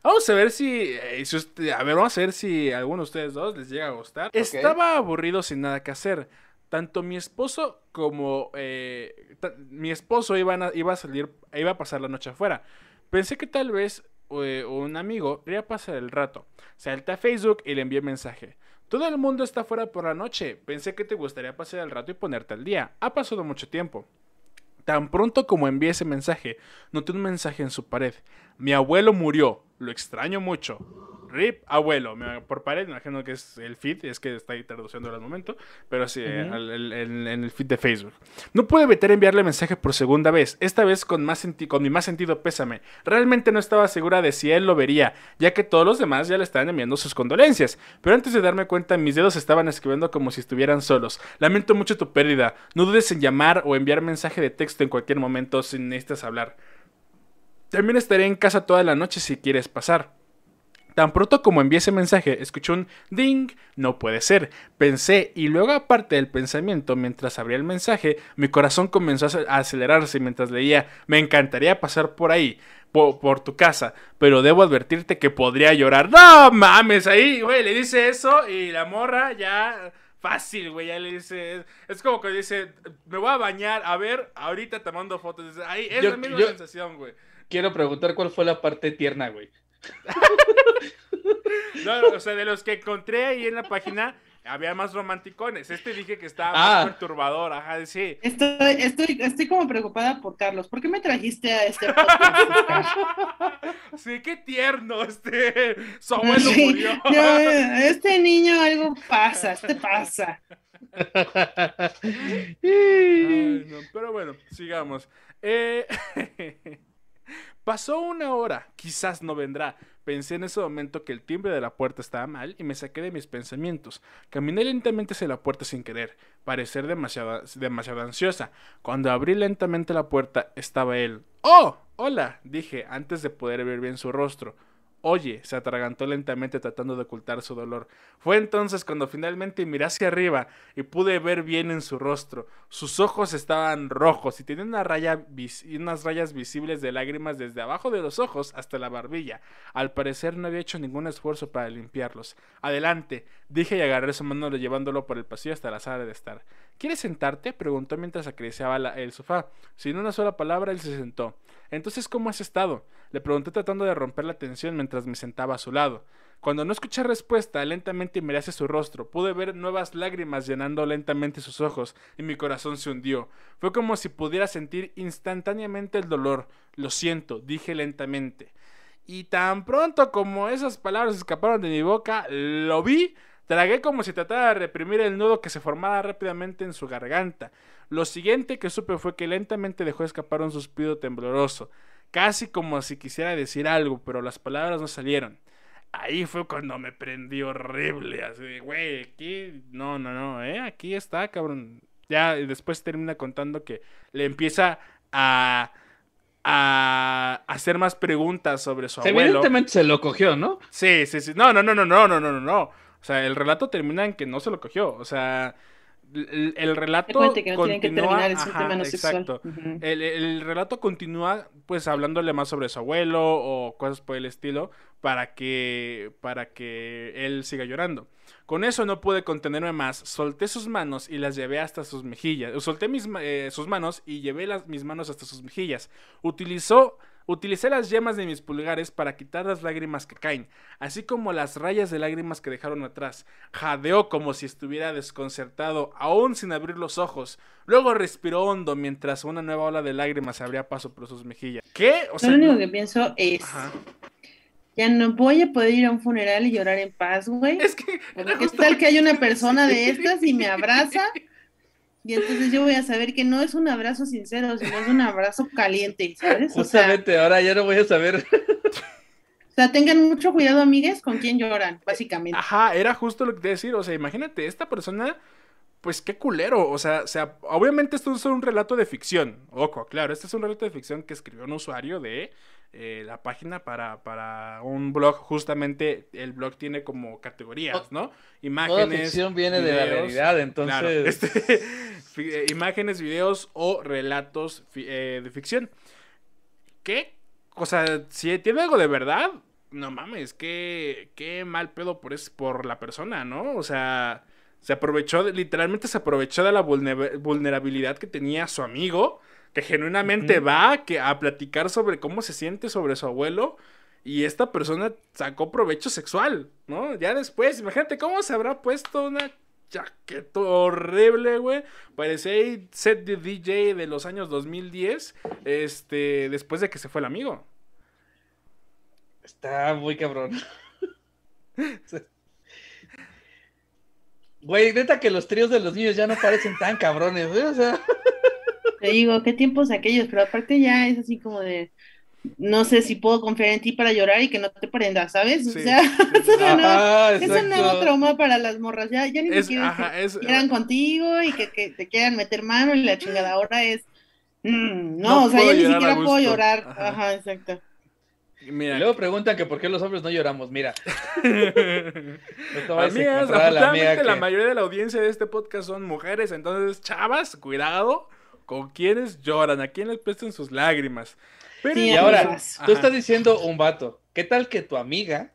Vamos a ver si, eh, si usted- a ver, vamos a ver si a alguno de ustedes dos les llega a gustar. Estaba aburrido sin nada que hacer. Tanto mi esposo como eh, mi esposo iban a- iba a salir, iba a pasar la noche afuera. Pensé que tal vez eh, un amigo quería pasar el rato. Salté a Facebook y le envié mensaje. Todo el mundo está fuera por la noche. Pensé que te gustaría pasar el rato y ponerte al día. Ha pasado mucho tiempo. Tan pronto como envié ese mensaje, noté un mensaje en su pared. Mi abuelo murió. Lo extraño mucho. Rip, abuelo. Me- Por pared, me imagino que es el feed, es que está ahí traduciendo al momento, pero sí, Ujú. al- el- el- en el feed de Facebook. No pude evitar enviarle mensaje por segunda vez, esta vez con, más con mi más sentido pésame. Realmente no estaba segura de si él lo vería, ya que todos los demás ya le estaban enviando sus condolencias. Pero antes de darme cuenta, mis dedos estaban escribiendo como si estuvieran solos. Lamento mucho tu pérdida. No dudes en llamar o enviar mensaje de texto en cualquier momento si necesitas hablar. También estaré en casa toda la noche si quieres pasar. Tan pronto como envié ese mensaje, escuché un ding, no puede ser. Pensé, y luego aparte del pensamiento, mientras abría el mensaje, mi corazón comenzó a acelerarse mientras leía, me encantaría pasar por ahí, por, tu casa, pero debo advertirte que podría llorar. No mames, ahí, güey, le dice eso y la morra ya... Fácil, güey, ya le dice. Es como que dice, me voy a bañar, a ver, ahorita te mando fotos. Ahí es la misma sensación, güey. Quiero preguntar cuál fue la parte tierna, güey. no, o sea, de los que encontré ahí en la página, había más romanticones. Este dije que estaba más ah. perturbador, ajá, sí. Estoy, estoy, estoy como preocupada por Carlos. ¿Por qué me trajiste a este podcast? sí, qué tierno, este. Su abuelo murió. este niño algo pasa, este pasa. pero bueno, sigamos. Eh... Pasó una hora, quizás no vendrá. Pensé en ese momento que el timbre de la puerta estaba mal y me saqué de mis pensamientos. Caminé lentamente hacia la puerta sin querer, parecer demasiado, demasiado ansiosa. Cuando abrí lentamente la puerta estaba él. ¡Oh! Hola, dije, antes de poder ver bien su rostro. Oye, se atragantó lentamente tratando de ocultar su dolor. Fue entonces cuando finalmente miré hacia arriba y pude ver bien en su rostro. Sus ojos estaban rojos y tenía una raya unas rayas visibles de lágrimas desde abajo de los ojos hasta la barbilla. Al parecer no había hecho ningún esfuerzo para limpiarlos. Adelante, dije y agarré su mano llevándolo por el pasillo hasta la sala de estar. ¿Quieres sentarte? preguntó mientras acariciaba el sofá. Sin una sola palabra, él se sentó. Entonces, ¿cómo has estado? Le pregunté tratando de romper la tensión mientras me sentaba a su lado. Cuando no escuché respuesta, lentamente miré hacia su rostro. Pude ver nuevas lágrimas llenando lentamente sus ojos y mi corazón se hundió. Fue como si pudiera sentir instantáneamente el dolor. Lo siento, dije lentamente. Y tan pronto como esas palabras escaparon de mi boca, lo vi Tragué como si tratara de reprimir el nudo que se formaba rápidamente en su garganta. Lo siguiente que supe fue que lentamente dejó escapar un suspiro tembloroso, casi como si quisiera decir algo, pero las palabras no salieron. Ahí fue cuando me prendí horrible, así de, güey, aquí, no, no, no, eh, aquí está, cabrón. Ya después termina contando que le empieza a a hacer más preguntas sobre su abuelo. Evidentemente se lo cogió, ¿no? Sí, sí, sí. No, no, no, no, no, no, no, no. O sea, el relato termina en que no se lo cogió. O sea, el, relato continúa, exacto. el, relato continúa pues hablándole más sobre su abuelo o cosas por el estilo para que para que él siga llorando. Con eso no pude contenerme más, solté sus manos y las llevé hasta sus mejillas. Solté mis, eh, sus manos y llevé las, mis manos hasta sus mejillas. Utilizó Utilicé las yemas de mis pulgares para quitar las lágrimas que caen, así como las rayas de lágrimas que dejaron atrás. Jadeó como si estuviera desconcertado, aún sin abrir los ojos. Luego respiró hondo mientras una nueva ola de lágrimas abría paso por sus mejillas. ¿Qué? O sea, lo único que pienso es... Ya no voy a poder ir a un funeral y llorar en paz, güey. Es que... ¿Qué tal que hay una persona de estas y me abraza? Y entonces yo voy a saber que no es un abrazo sincero, sino es un abrazo caliente, ¿sabes? Justamente, ahora ya no voy a saber. O sea, tengan mucho cuidado, amigues, con quién lloran, básicamente. Ajá, era justo lo que te decir. O sea, imagínate, esta persona, pues qué culero. O sea, o sea, obviamente esto es un relato de ficción. Ojo, claro, este es un relato de ficción que escribió un usuario de eh, la página para, para, un blog. Justamente el blog tiene como categorías, ¿no? Imágenes. Toda ficción viene de la realidad, entonces. Este, eh, imágenes, videos o relatos eh, de ficción. ¿Qué? O sea, si tiene algo de verdad, no mames, qué, qué mal pedo por, es, por la persona, ¿no? O sea, se aprovechó, literalmente se aprovechó de la vulnerabilidad que tenía su amigo que genuinamente va que, a platicar sobre cómo se siente sobre su abuelo y esta persona sacó provecho sexual, ¿no? Ya después, imagínate cómo se habrá puesto una chaqueta horrible, güey. Parecía set de DJ de los años 2010, este, después de que se fue el amigo. Está muy cabrón. Güey, neta que los tríos de los niños ya no parecen tan cabrones, güey, o sea... Te digo, qué tiempos aquellos, pero aparte ya es así como de, no sé si puedo confiar en ti para llorar y que no te prendas, ¿sabes? O sea, es un nuevo trauma para las morras, ya, ya ni siquiera quieran contigo y que, te quieran meter mano y la chingada ahora es, mm, no, o sea, ya ni siquiera puedo llorar, ajá, exacto. Mira, Luego preguntan que por qué los hombres no lloramos. Mira, amigas, la mayoría de la audiencia de este podcast son mujeres, entonces, chavas, cuidado con quienes lloran, a quienes prestan sus lágrimas. Pero Sí, Y ahora, tú estás diciendo un vato. ¿Qué tal que tu amiga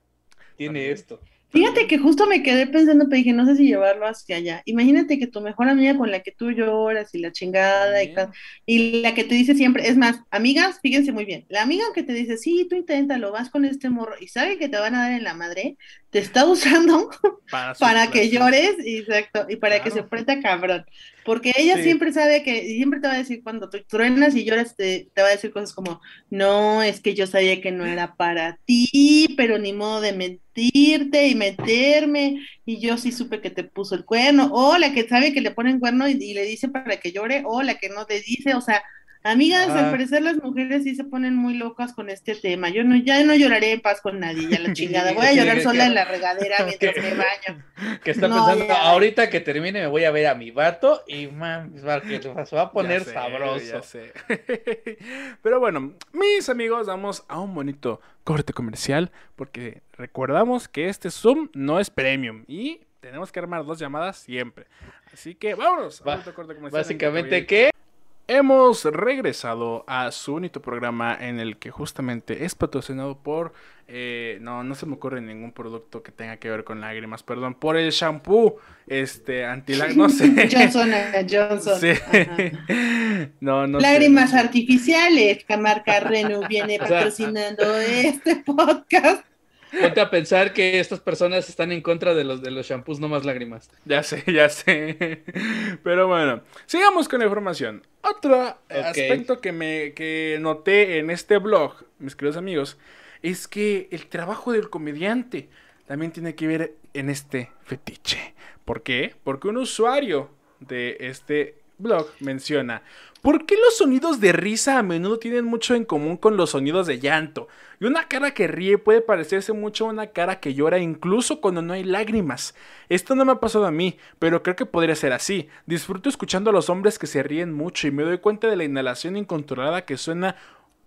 tiene También. esto? Fíjate que justo me quedé pensando, pero dije, no sé si llevarlo hacia allá. Imagínate que tu mejor amiga con la que tú lloras y la chingada y, y la que te dice siempre, es más, amigas, fíjense muy bien, la amiga que te dice, sí, tú inténtalo, vas con este morro y sabe que te van a dar en la madre, te está usando para, que llores, exacto, y para que se prenda cabrón. Porque ella Sí. siempre sabe que, siempre te va a decir, cuando tú truenas y lloras, te, te va a decir cosas como, no, es que yo sabía que no era para ti, pero ni modo de mentirte y meterme, y yo sí supe que te puso el cuerno, o la que sabe que le ponen cuerno y, y le dice para que llore, o la que no te dice, o sea, amigas, Ajá. al parecer las mujeres sí se ponen muy locas con este tema. Yo no, ya no lloraré en paz con nadie, ya la chingada, voy a llorar sola que- en la regadera mientras me baño. Que está No, pensando, ya. ahorita que termine me voy a ver a mi vato y man, que se va a poner Ya sé, sabroso. ya sé. Pero bueno, mis amigos, vamos a un bonito corte comercial porque recordamos que este Zoom no es premium y tenemos que armar dos llamadas siempre. Así que vámonos. a Va- un bonito corte comercial en Básicamente, que ¿qué? Hemos regresado a su bonito programa en el que justamente es patrocinado por... eh, no, no se me ocurre ningún producto que tenga que ver con lágrimas, perdón, por el shampoo, este, antilágrimas, no sé. Johnson Johnson. Sí. No, no sé. Lágrimas artificiales, que marca Renu viene O sea, patrocinando este podcast. Ponte a pensar que estas personas están en contra de los de los shampoos no más lágrimas. Ya sé, ya sé. Pero bueno, sigamos con la información. Otro aspecto que me que noté en este blog, mis queridos amigos, es que el trabajo del comediante también tiene que ver en este fetiche. ¿Por qué? Porque un usuario de este blog menciona, ¿por qué los sonidos de risa a menudo tienen mucho en común con los sonidos de llanto? Y una cara que ríe puede parecerse mucho a una cara que llora incluso cuando no hay lágrimas. Esto no me ha pasado a mí, pero creo que podría ser así. Disfruto escuchando a los hombres que se ríen mucho y me doy cuenta de la inhalación incontrolada que suena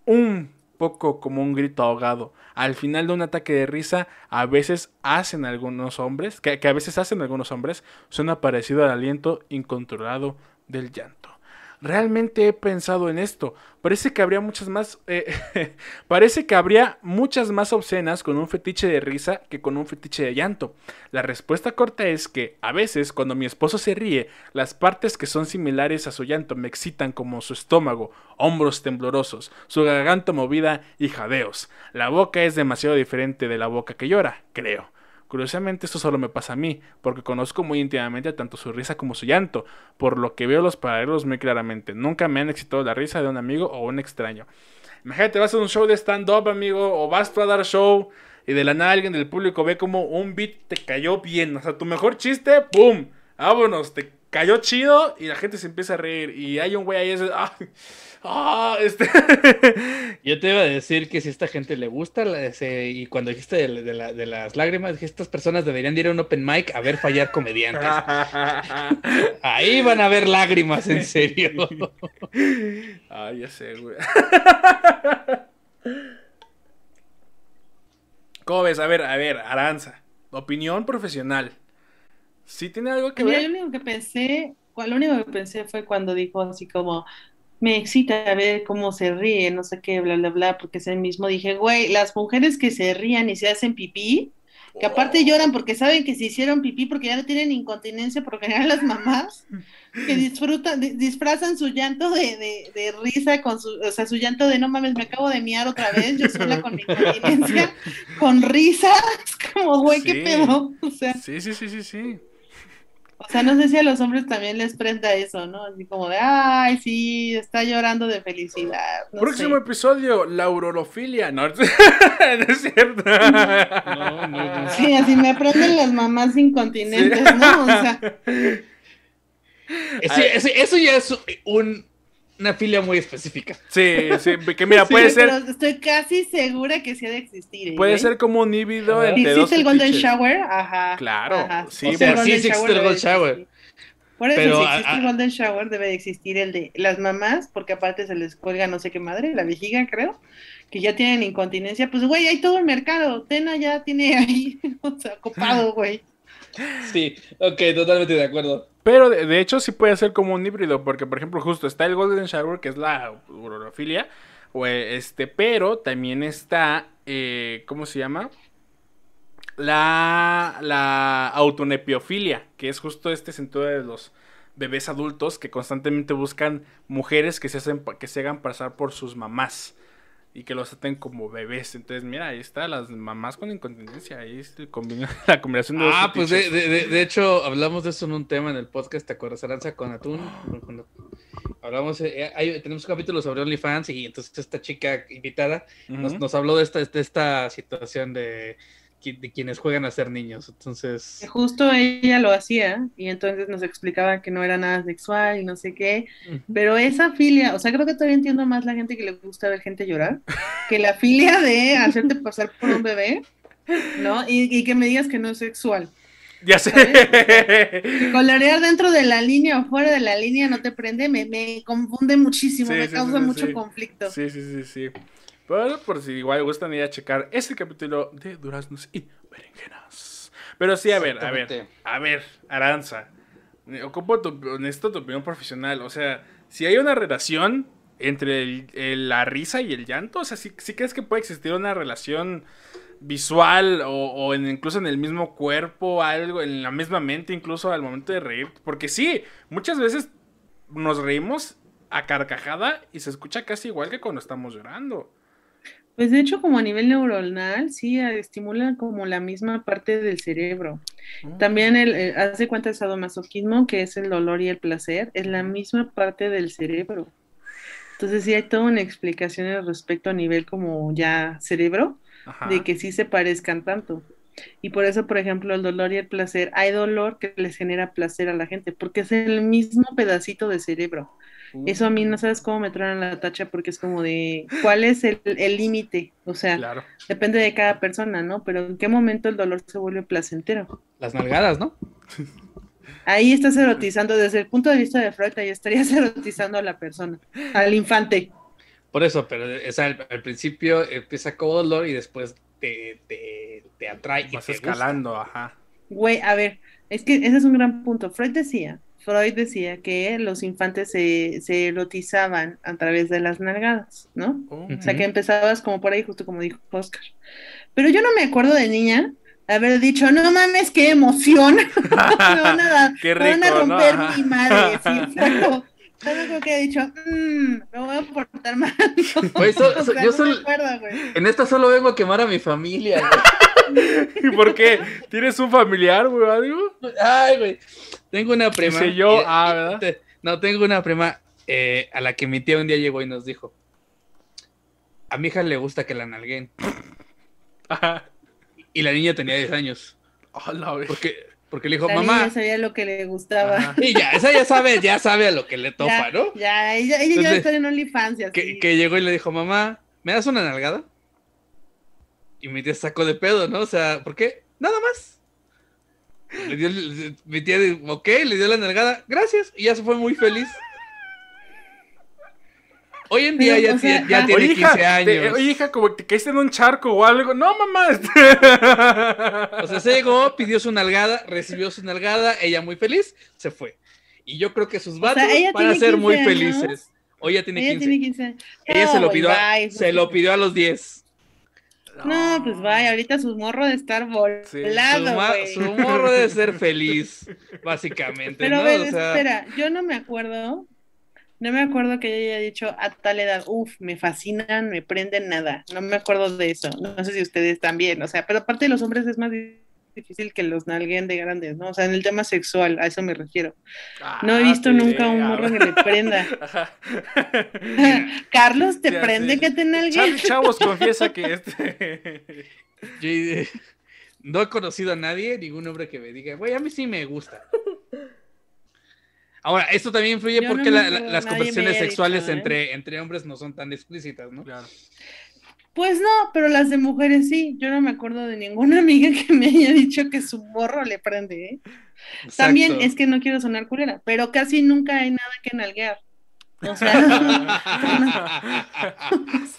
un poco como un grito ahogado. Al final de un ataque de risa, a veces hacen algunos hombres, que, que a veces hacen algunos hombres, suena parecido al aliento incontrolado del llanto. Realmente he pensado en esto. Parece que habría muchas más. eh, parece que habría muchas más obscenas con un fetiche de risa que con un fetiche de llanto. La respuesta corta es que, a veces, cuando mi esposo se ríe, las partes que son similares a su llanto me excitan como su estómago, hombros temblorosos, su garganta movida y jadeos. La boca es demasiado diferente de la boca que llora, creo. Curiosamente esto solo me pasa a mí, porque conozco muy íntimamente tanto su risa como su llanto, por lo que veo los paralelos muy claramente. Nunca me han excitado la risa de un amigo o un extraño. Imagínate, vas a un show de stand-up, amigo, o vas a dar show y de la nada alguien del público ve como un beat te cayó bien. O sea, tu mejor chiste, ¡pum! Vámonos, te cayó chido y la gente se empieza a reír. Y hay un güey ahí, ese. ¡Ah! Este... Yo te iba a decir que si a esta gente le gusta, la- ese- y cuando dijiste de, de la- de las lágrimas, dije, estas personas deberían de ir a un open mic a ver fallar comediantes. Ahí van a ver lágrimas, en serio. Ay, ya sé, güey. ¿Cómo ves? A ver, a ver, Aranza. Opinión profesional. ¿Sí tiene algo que ver? lo único que pensé, lo único que pensé fue cuando dijo así como, me excita ver cómo se ríe, no sé qué, bla, bla, bla, porque es el mismo. Dije, güey, las mujeres que se rían y se hacen pipí, que aparte lloran porque saben que se hicieron pipí porque ya no tienen incontinencia, por lo general las mamás, que disfrutan, di- disfrazan su llanto de, de, de risa con su, o sea, su llanto de no mames, me acabo de miar otra vez, yo sola con mi incontinencia, con risa, es como, güey, Sí. qué pedo, o sea. Sí, sí, sí, sí, sí. O sea, no sé si a los hombres también les prenda eso, ¿no? Así como de, ay, sí, está llorando de felicidad. No Próximo sé. episodio, la urolofilia. No, no es cierto. No, no, no. Sí, así me prenden las mamás incontinentes, ¿no? O sea, Ese- ese- eso ya es un- una filia muy específica. Sí, sí, que mira, sí, puede ser, pero estoy casi segura que sí ha de existir. ¿eh? puede ser como un híbrido Ajá. entre dos ¿Existe el Golden. Shower? Ajá. Claro, ajá. sí, O sea, sí existe el Golden Shower. Por eso, Pero, si a- existe a- el Golden Shower, debe de existir el de las mamás, porque aparte se les cuelga no sé qué madre, la vejiga, creo, que ya tienen incontinencia. Pues, güey, hay todo el mercado. Tena ya tiene ahí, o sea, copado, güey. Sí, ok, totalmente de acuerdo. Pero de, de hecho sí puede ser como un híbrido, porque por ejemplo justo está el Golden Shower, que es la urolofilia, o este, pero también está, eh, ¿cómo se llama? La, la autonepiofilia, que es justo este sentido de los bebés adultos que constantemente buscan mujeres que se, hacen, que se hagan pasar por sus mamás y que los traten como bebés. Entonces, mira, ahí está, las mamás con incontinencia, ahí es el combina- la combinación de Ah, pues de, de, de- hecho, hablamos de eso en un tema en el podcast, ¿te acuerdas, Aranza, con Atún? Cuando hablamos, eh, hay- tenemos un capítulo sobre OnlyFans y entonces esta chica invitada nos, nos habló de esta, de esta situación de, de quienes juegan a ser niños. Entonces, Justo ella lo hacía y entonces nos explicaba que no era nada sexual y no sé qué. Pero esa filia, o sea, creo que todavía entiendo más la gente que le gusta ver gente llorar que la filia de hacerte pasar por un bebé, ¿no? Y, y que me digas que no es sexual. Ya sé. Colorear dentro de la línea o fuera de la línea no te prende, me, me confunde muchísimo, Sí, me sí, causa sí, mucho conflicto. Sí, sí, sí, sí. Pero por si igual gustan ir a checar este capítulo de Duraznos y Berenjenas. Pero sí, a ver, a ver, a ver, Aranza. Ocupo tu, necesito tu opinión profesional. O sea, si hay una relación entre el- el- la risa y el llanto, o sea, si crees que puede existir una relación visual o, o en- incluso en el mismo cuerpo, algo, en la misma mente, incluso al momento de reír. Porque sí, muchas veces nos reímos a carcajada y se escucha casi igual que cuando estamos llorando. Pues de hecho, como a nivel neuronal, sí, eh, estimula como la misma parte del cerebro. También el, eh, haz de cuenta el sadomasoquismo, que es el dolor y el placer, es la misma parte del cerebro. Entonces sí hay toda una explicación al respecto a nivel como ya cerebro, Ajá. de que sí se parezcan tanto. Y por eso, por ejemplo, el dolor y el placer, hay dolor que les genera placer a la gente, porque es el mismo pedacito de cerebro. Eso a mí no sabes cómo me traen la tacha, porque es como de, ¿cuál es el el límite? O sea, Claro. depende de cada persona, ¿no? Pero ¿en qué momento el dolor se vuelve placentero? las nalgadas, ¿no? Ahí estás erotizando, desde el punto de vista de Freud, ahí estarías erotizando a la persona, al infante. Por eso, pero o sea, al, al principio empieza como dolor y después te, te, te atrae y Vas te gusta. escalando, ajá. Güey, a ver, es que ese es un gran punto. Freud decía, Freud decía que los infantes se, se erotizaban a través de las nalgadas, ¿no? O sea, que empezabas como por ahí, justo como dijo Oscar. Pero yo no me acuerdo de niña haber dicho, no mames, qué emoción. me van a, Qué me van a rico, ¿no? romper mi madre. Sí, fuego. Creo que he dicho, "Mm, me voy a portar mal. Güey, so- O so- sea, yo no solo- me acuerdo, güey. En esta solo vengo a quemar a mi familia. güey. ¿Y por qué? ¿Tienes un familiar, güey? Ay, güey. Tengo una prima. Dice yo, y- ah, ¿verdad? te- No, tengo una prima eh, a la que mi tía un día llegó y nos dijo: A mi hija le gusta que la nalguen. Ajá. Y la niña tenía 10 años. Güey. Porque, porque le dijo: La niña Mamá. sabía lo que le gustaba. Ajá. Y ya, esa ya sabe, ya sabe a lo que le topa, ya, ¿no? Ya, ella, ella ya está en OnlyFans así. Que, que llegó y le dijo, mamá, ¿me das una nalgada? Y mi tía sacó de pedo, ¿no? O sea, ¿por qué? Nada más. Le dio, el- mi tía, dijo, ok, le dio la nalgada, gracias, y ya se fue muy feliz. Hoy en día ya, o sea, tie- ya tiene Oye, 15 hija, te- años. oye, hija, como que caíste en un charco o algo. No, mamá. O sea, se llegó, pidió su nalgada, recibió su nalgada, ella muy feliz, se fue. Y yo creo que sus vatos ella van a ser muy 15 años. felices. Hoy ya tiene Ella 15. tiene 15 años. Ella se lo güey, pidió, a- bye. se lo pidió a los 10. No, pues vaya, ahorita su morro de estar volado, Su, morro de ser feliz, básicamente, Pero ¿no? a ver, O sea, espera, yo no me acuerdo, no me acuerdo que ella haya dicho a tal edad, uff, me fascinan, me prenden nada, no me acuerdo de eso, no sé si ustedes también, o sea, pero aparte de los hombres es más difícil que los nalguen de grandes, ¿no? O sea, en el tema sexual, a eso me refiero. No he Ah, visto nunca un morro que le prenda. Carlos, ¿te prende que te nalguen? Charlie Chavos confiesa que este. yo, eh, no he conocido a nadie, ningún hombre que me diga, güey, a mí sí me gusta. Ahora, esto también influye Yo porque la- la- las conversaciones sexuales dicho, ¿eh? entre, entre hombres no son tan explícitas, ¿no? Claro. Pues no, pero las de mujeres sí. Yo no me acuerdo de ninguna amiga que me haya dicho que su morro le prende, ¿eh? También es que no quiero sonar culera, pero casi nunca hay nada que nalguear. O sea,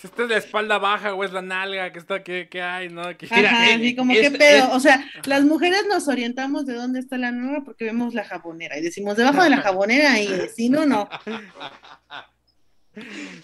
esta es la espalda baja o es la nalga que está, ¿qué, qué hay? ¿no? ¿Qué- Ajá, así como es- qué pedo. es- O sea, las mujeres nos orientamos de dónde está la nalga porque vemos la jabonera y decimos debajo de la jabonera es, si no, no.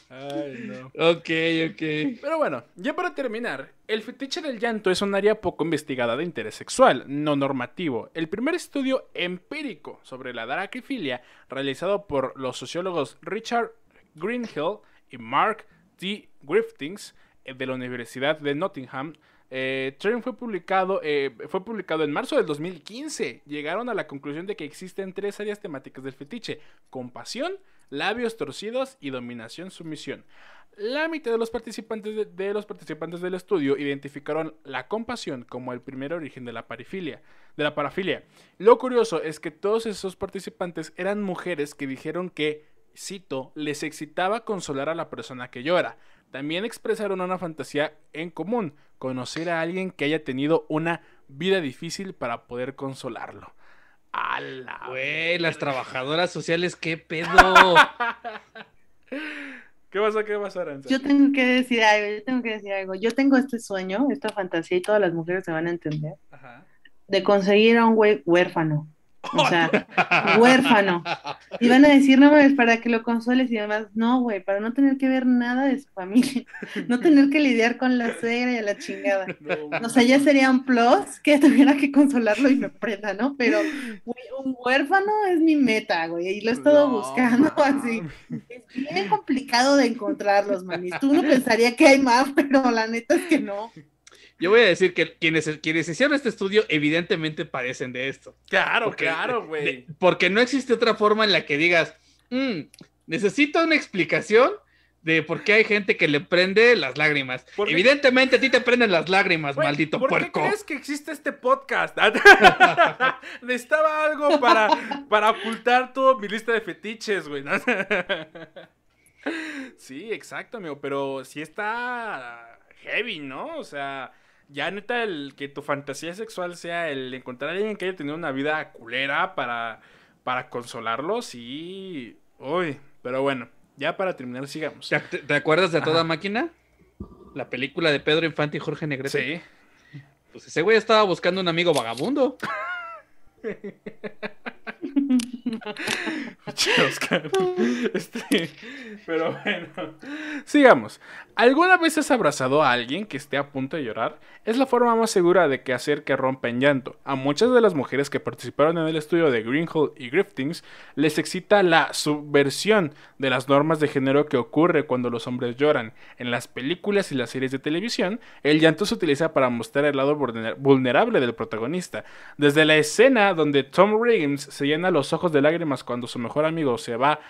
Ay, no. Ok, ok. Pero bueno, ya para terminar, el fetiche del llanto es un área poco investigada de interés sexual, no normativo. El primer estudio empírico sobre la draquifilia, realizado por los sociólogos Richard Greenhill y Mark D. Griffiths eh, de la Universidad de Nottingham, eh, fue publicado, eh, fue publicado en marzo del 2015. Llegaron a la conclusión de que existen tres áreas temáticas del fetiche: compasión, labios torcidos y dominación-sumisión. La mitad de los participantes de, de los participantes del estudio identificaron la compasión como el primer origen de la de la parafilia. Lo curioso es que todos esos participantes eran mujeres que dijeron que, cito, les excitaba consolar a la persona que llora. También expresaron una fantasía en común, conocer a alguien que haya tenido una vida difícil para poder consolarlo. ¡Ala! Güey, las trabajadoras sociales, qué pedo. ¿Qué pasa? ¿Qué pasa, Aranza? Yo tengo que decir algo, yo tengo que decir algo. Yo tengo este sueño, esta fantasía, y todas las mujeres se van a entender, Ajá. de conseguir a un güey huérfano. O sea, huérfano. Y van a decir, no mames, para que lo consueles y demás. No, güey, para no tener que ver nada de su familia. No tener que lidiar con la suegra y a la chingada. No, O sea, ya sería un plus que tuviera que consolarlo y me prenda, ¿no? Pero güey, un huérfano es mi meta, güey, y lo he estado No, buscando así. Es bien complicado de encontrarlos, manis. Tú no pensaría que hay más, pero la neta es que no. Yo voy a decir que quienes, quienes hicieron este estudio evidentemente padecen de esto. Claro, Porque- claro, güey. porque no existe otra forma en la que digas, "Mm, necesito una explicación de por qué hay gente que le prende las lágrimas. ¿Por? Evidentemente a ti te prenden las lágrimas, maldito ¿Por puerco. qué crees que existe este podcast? Necesitaba algo para, para ocultar toda mi lista de fetiches, güey. sí, exacto, amigo. Pero sí está heavy, ¿no? O sea, ya neta el que tu fantasía sexual sea el encontrar a alguien que haya tenido una vida culera para, para consolarlo, sí. Uy, pero bueno, ya para terminar, sigamos. ¿Te, acuerdas de A Toda Ajá. Máquina? La película de Pedro Infante y Jorge Negrete. Sí. Pues ese güey estaba buscando un amigo vagabundo. Che, Oscar. Este, pero bueno. Sigamos. ¿Alguna vez has abrazado a alguien que esté a punto de llorar? Es la forma más segura de que hacer que rompa en llanto. A muchas de las mujeres que participaron en el estudio de Greenhill y Griftings les excita la subversión de las normas de género que ocurre cuando los hombres lloran. En las películas y las series de televisión, el llanto se utiliza para mostrar el lado vulner- vulnerable del protagonista. Desde la escena donde Tom Riggins se llena los ojos de lágrimas cuando su mejor amigo se va,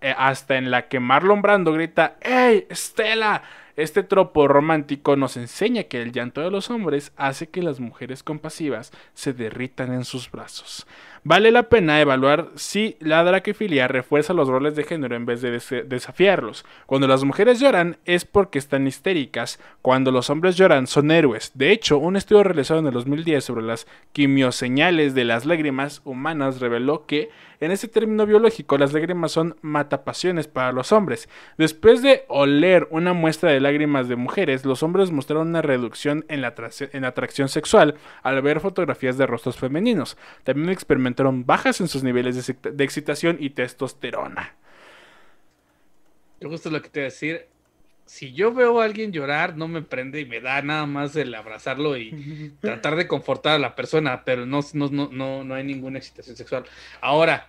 eh, hasta en la que Marlon Brando grita ¡Hey, Stella! Este tropo romántico nos enseña que el llanto de los hombres hace que las mujeres compasivas se derritan en sus brazos. Vale la pena evaluar si la draquifilia refuerza los roles de género en vez de des- desafiarlos. Cuando las mujeres lloran es porque están histéricas, cuando los hombres lloran son héroes. De hecho, un estudio realizado en el 2010 sobre las quimioseñales de las lágrimas humanas reveló que en este término biológico las lágrimas son matapasiones para los hombres. Después de oler una muestra de lágrimas de mujeres, los hombres mostraron una reducción en la, en atracción sexual al ver fotografías de rostros femeninos. También experimentaron bajas en sus niveles de, excita- de excitación y testosterona. Yo justo lo que te voy a decir. Si yo veo a alguien llorar, no me prende y me da nada más el abrazarlo y tratar de confortar a la persona, pero no, no, no, no, hay ninguna excitación sexual. Ahora,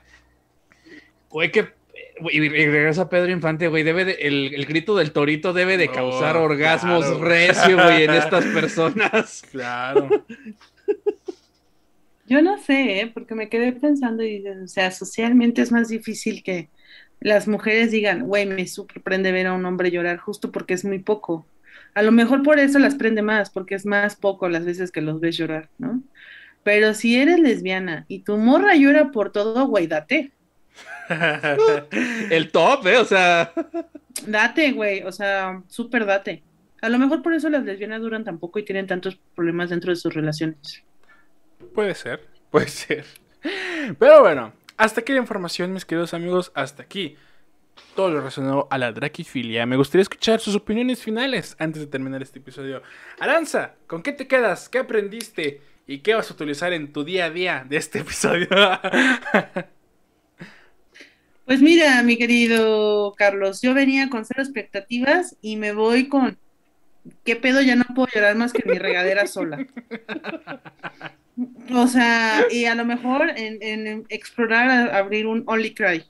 güey, que. Y regresa Pedro Infante, güey. Debe de, el, el grito del torito debe de causar Oh, orgasmos claro. recio, güey, en estas personas. Claro. Yo no sé, ¿eh? porque me quedé pensando y dices, o sea, socialmente es más difícil que las mujeres digan, güey, me súper prende ver a un hombre llorar justo porque es muy poco. A lo mejor por eso las prende más, porque es más poco las veces que los ves llorar, ¿no? Pero si eres lesbiana y tu morra llora por todo, güey, date. El top, ¿eh? O sea, Date, güey, o sea, súper date. A lo mejor por eso las lesbianas duran tan poco y tienen tantos problemas dentro de sus relaciones. Puede ser, puede ser. Pero bueno, hasta aquí la información, mis queridos amigos, hasta aquí. Todo lo relacionado a la draquifilia. Me gustaría escuchar sus opiniones finales antes de terminar este episodio. Aranza, ¿con qué te quedas? ¿Qué aprendiste? ¿Y qué vas a utilizar en tu día a día de este episodio? Pues mira, mi querido Carlos, yo venía con cero expectativas y me voy con ¿qué pedo? Ya no puedo llorar más que en mi regadera sola. O sea, y a lo mejor en, en explorar, abrir un Only Cry.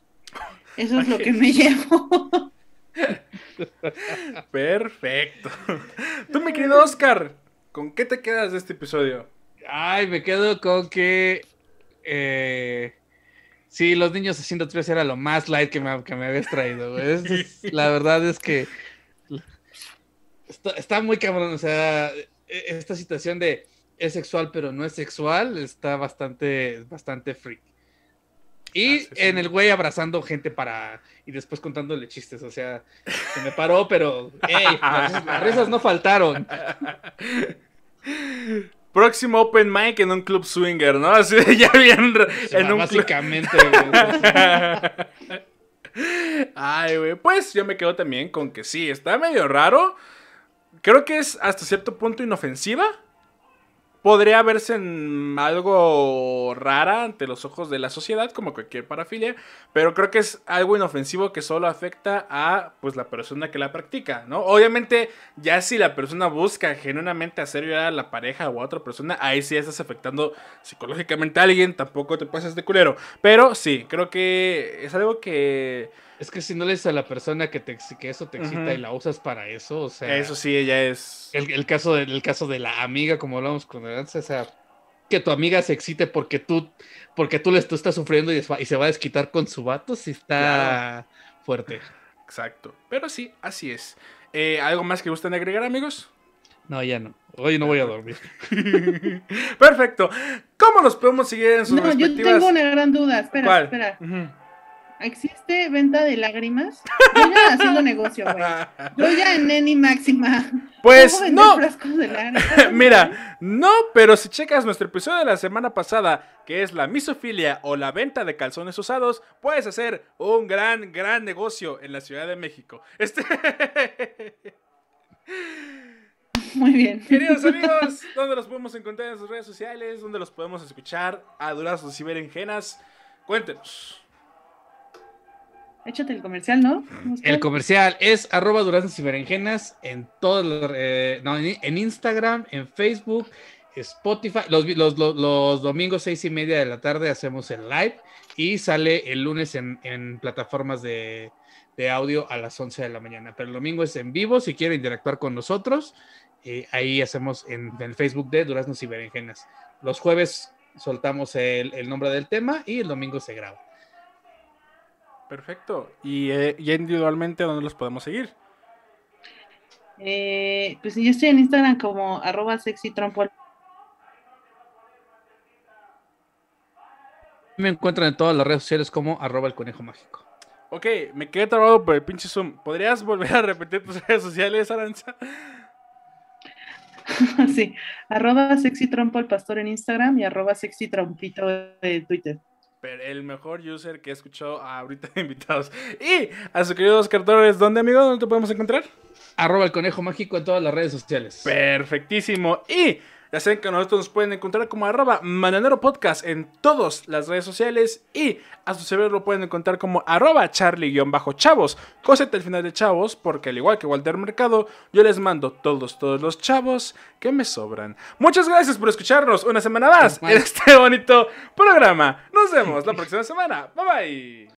Eso es lo que me llevo. Perfecto. Tú, mi querido Oscar, ¿con qué te quedas de este episodio? Ay, me quedo con que. Eh, sí, los niños haciendo tres era lo más light que me, que me habías traído. Es- la verdad es que. Está, está muy cabrón. O sea, e- esta situación de es sexual, pero no es sexual, está bastante, bastante freak. Y Ah, sí, sí. en el güey abrazando gente para. Y después contándole chistes. O sea, se me paró, pero. ¡Ey! Las, risas- las risas no faltaron. Próximo open mic en un club swinger, ¿no? Así de ya bien en un básicamente. güey. Ay, güey. Pues yo me quedo también con que sí, está medio raro. Creo que es hasta cierto punto inofensiva. Podría verse en algo rara ante los ojos de la sociedad, como cualquier parafilia, pero creo que es algo inofensivo que solo afecta a pues la persona que la practica, ¿no? Obviamente, ya si la persona busca genuinamente hacer llorar a la pareja o a otra persona, ahí sí estás afectando psicológicamente a alguien, tampoco te pasas de culero. Pero sí, creo que es algo que Es que si no le dices a la persona que, te, que eso te excita y la usas para eso, o sea. eso sí, ella es... El, el caso de, el caso de la amiga, como hablamos con Aranza, o sea, que tu amiga se excite porque tú, porque tú, le, tú estás sufriendo y, y se va a desquitar con su vato, sí está fuerte. Exacto. Pero sí, así es. Eh, ¿Algo más que gusten agregar, amigos? No, ya no. Hoy no voy a dormir. Perfecto. ¿Cómo los podemos seguir en sus No, yo tengo una gran duda. Espera, ¿Cuál? espera. ¿Existe venta de lágrimas? Yo ya haciendo negocio, güey. Yo ya en Neni Máxima. Pues ¿Puedo vender no. de? Mira, no, pero si checas nuestro episodio de la semana pasada, que es la misofilia o la venta de calzones usados, puedes hacer un gran, gran negocio en la Ciudad de México. Este... Muy bien. Queridos amigos, ¿dónde los podemos encontrar en sus redes sociales? ¿Dónde los podemos escuchar? A durazos y berenjenas. Cuéntenos. Échate el comercial, ¿no? Oscar? El comercial es arroba duraznos y berenjenas en todos los, eh, no, en, Instagram, en Facebook, Spotify. Los, los, los, los domingos seis y media de la tarde hacemos el live y sale el lunes en, en plataformas de, de audio a las 11 de la mañana. Pero el domingo es en vivo. Si quieren interactuar con nosotros, eh, ahí hacemos en, en el Facebook de duraznos y berenjenas. Los jueves soltamos el, el nombre del tema y el domingo se graba. Perfecto. Y eh, ya individualmente, ¿dónde los podemos seguir? Eh, pues yo estoy en Instagram como arroba sexy trompo. Me encuentran en todas las redes sociales como arroba el conejo mágico. Ok, me quedé trabado por el pinche Zoom. ¿Podrías volver a repetir tus redes sociales, Aranza? sí, arroba sexy trompo el pastor en Instagram y arroba sexy trompito en Twitter. Pero el mejor user que he escuchado ahorita de invitados. Y a su querido Oscar Torres, ¿dónde, amigo? ¿Dónde te podemos encontrar? Arroba el conejo mágico en todas las redes sociales. Perfectísimo. Y ya saben que nosotros nos pueden encontrar como arroba Mananero Podcast en todas las redes sociales. Y a su servidor lo pueden encontrar como arroba charlie-chavos. Cosete al final de chavos, porque al igual que Walter Mercado, yo les mando todos, todos los chavos que me sobran. Muchas gracias por escucharnos una semana más en este bonito programa. Nos vemos la próxima semana. Bye bye.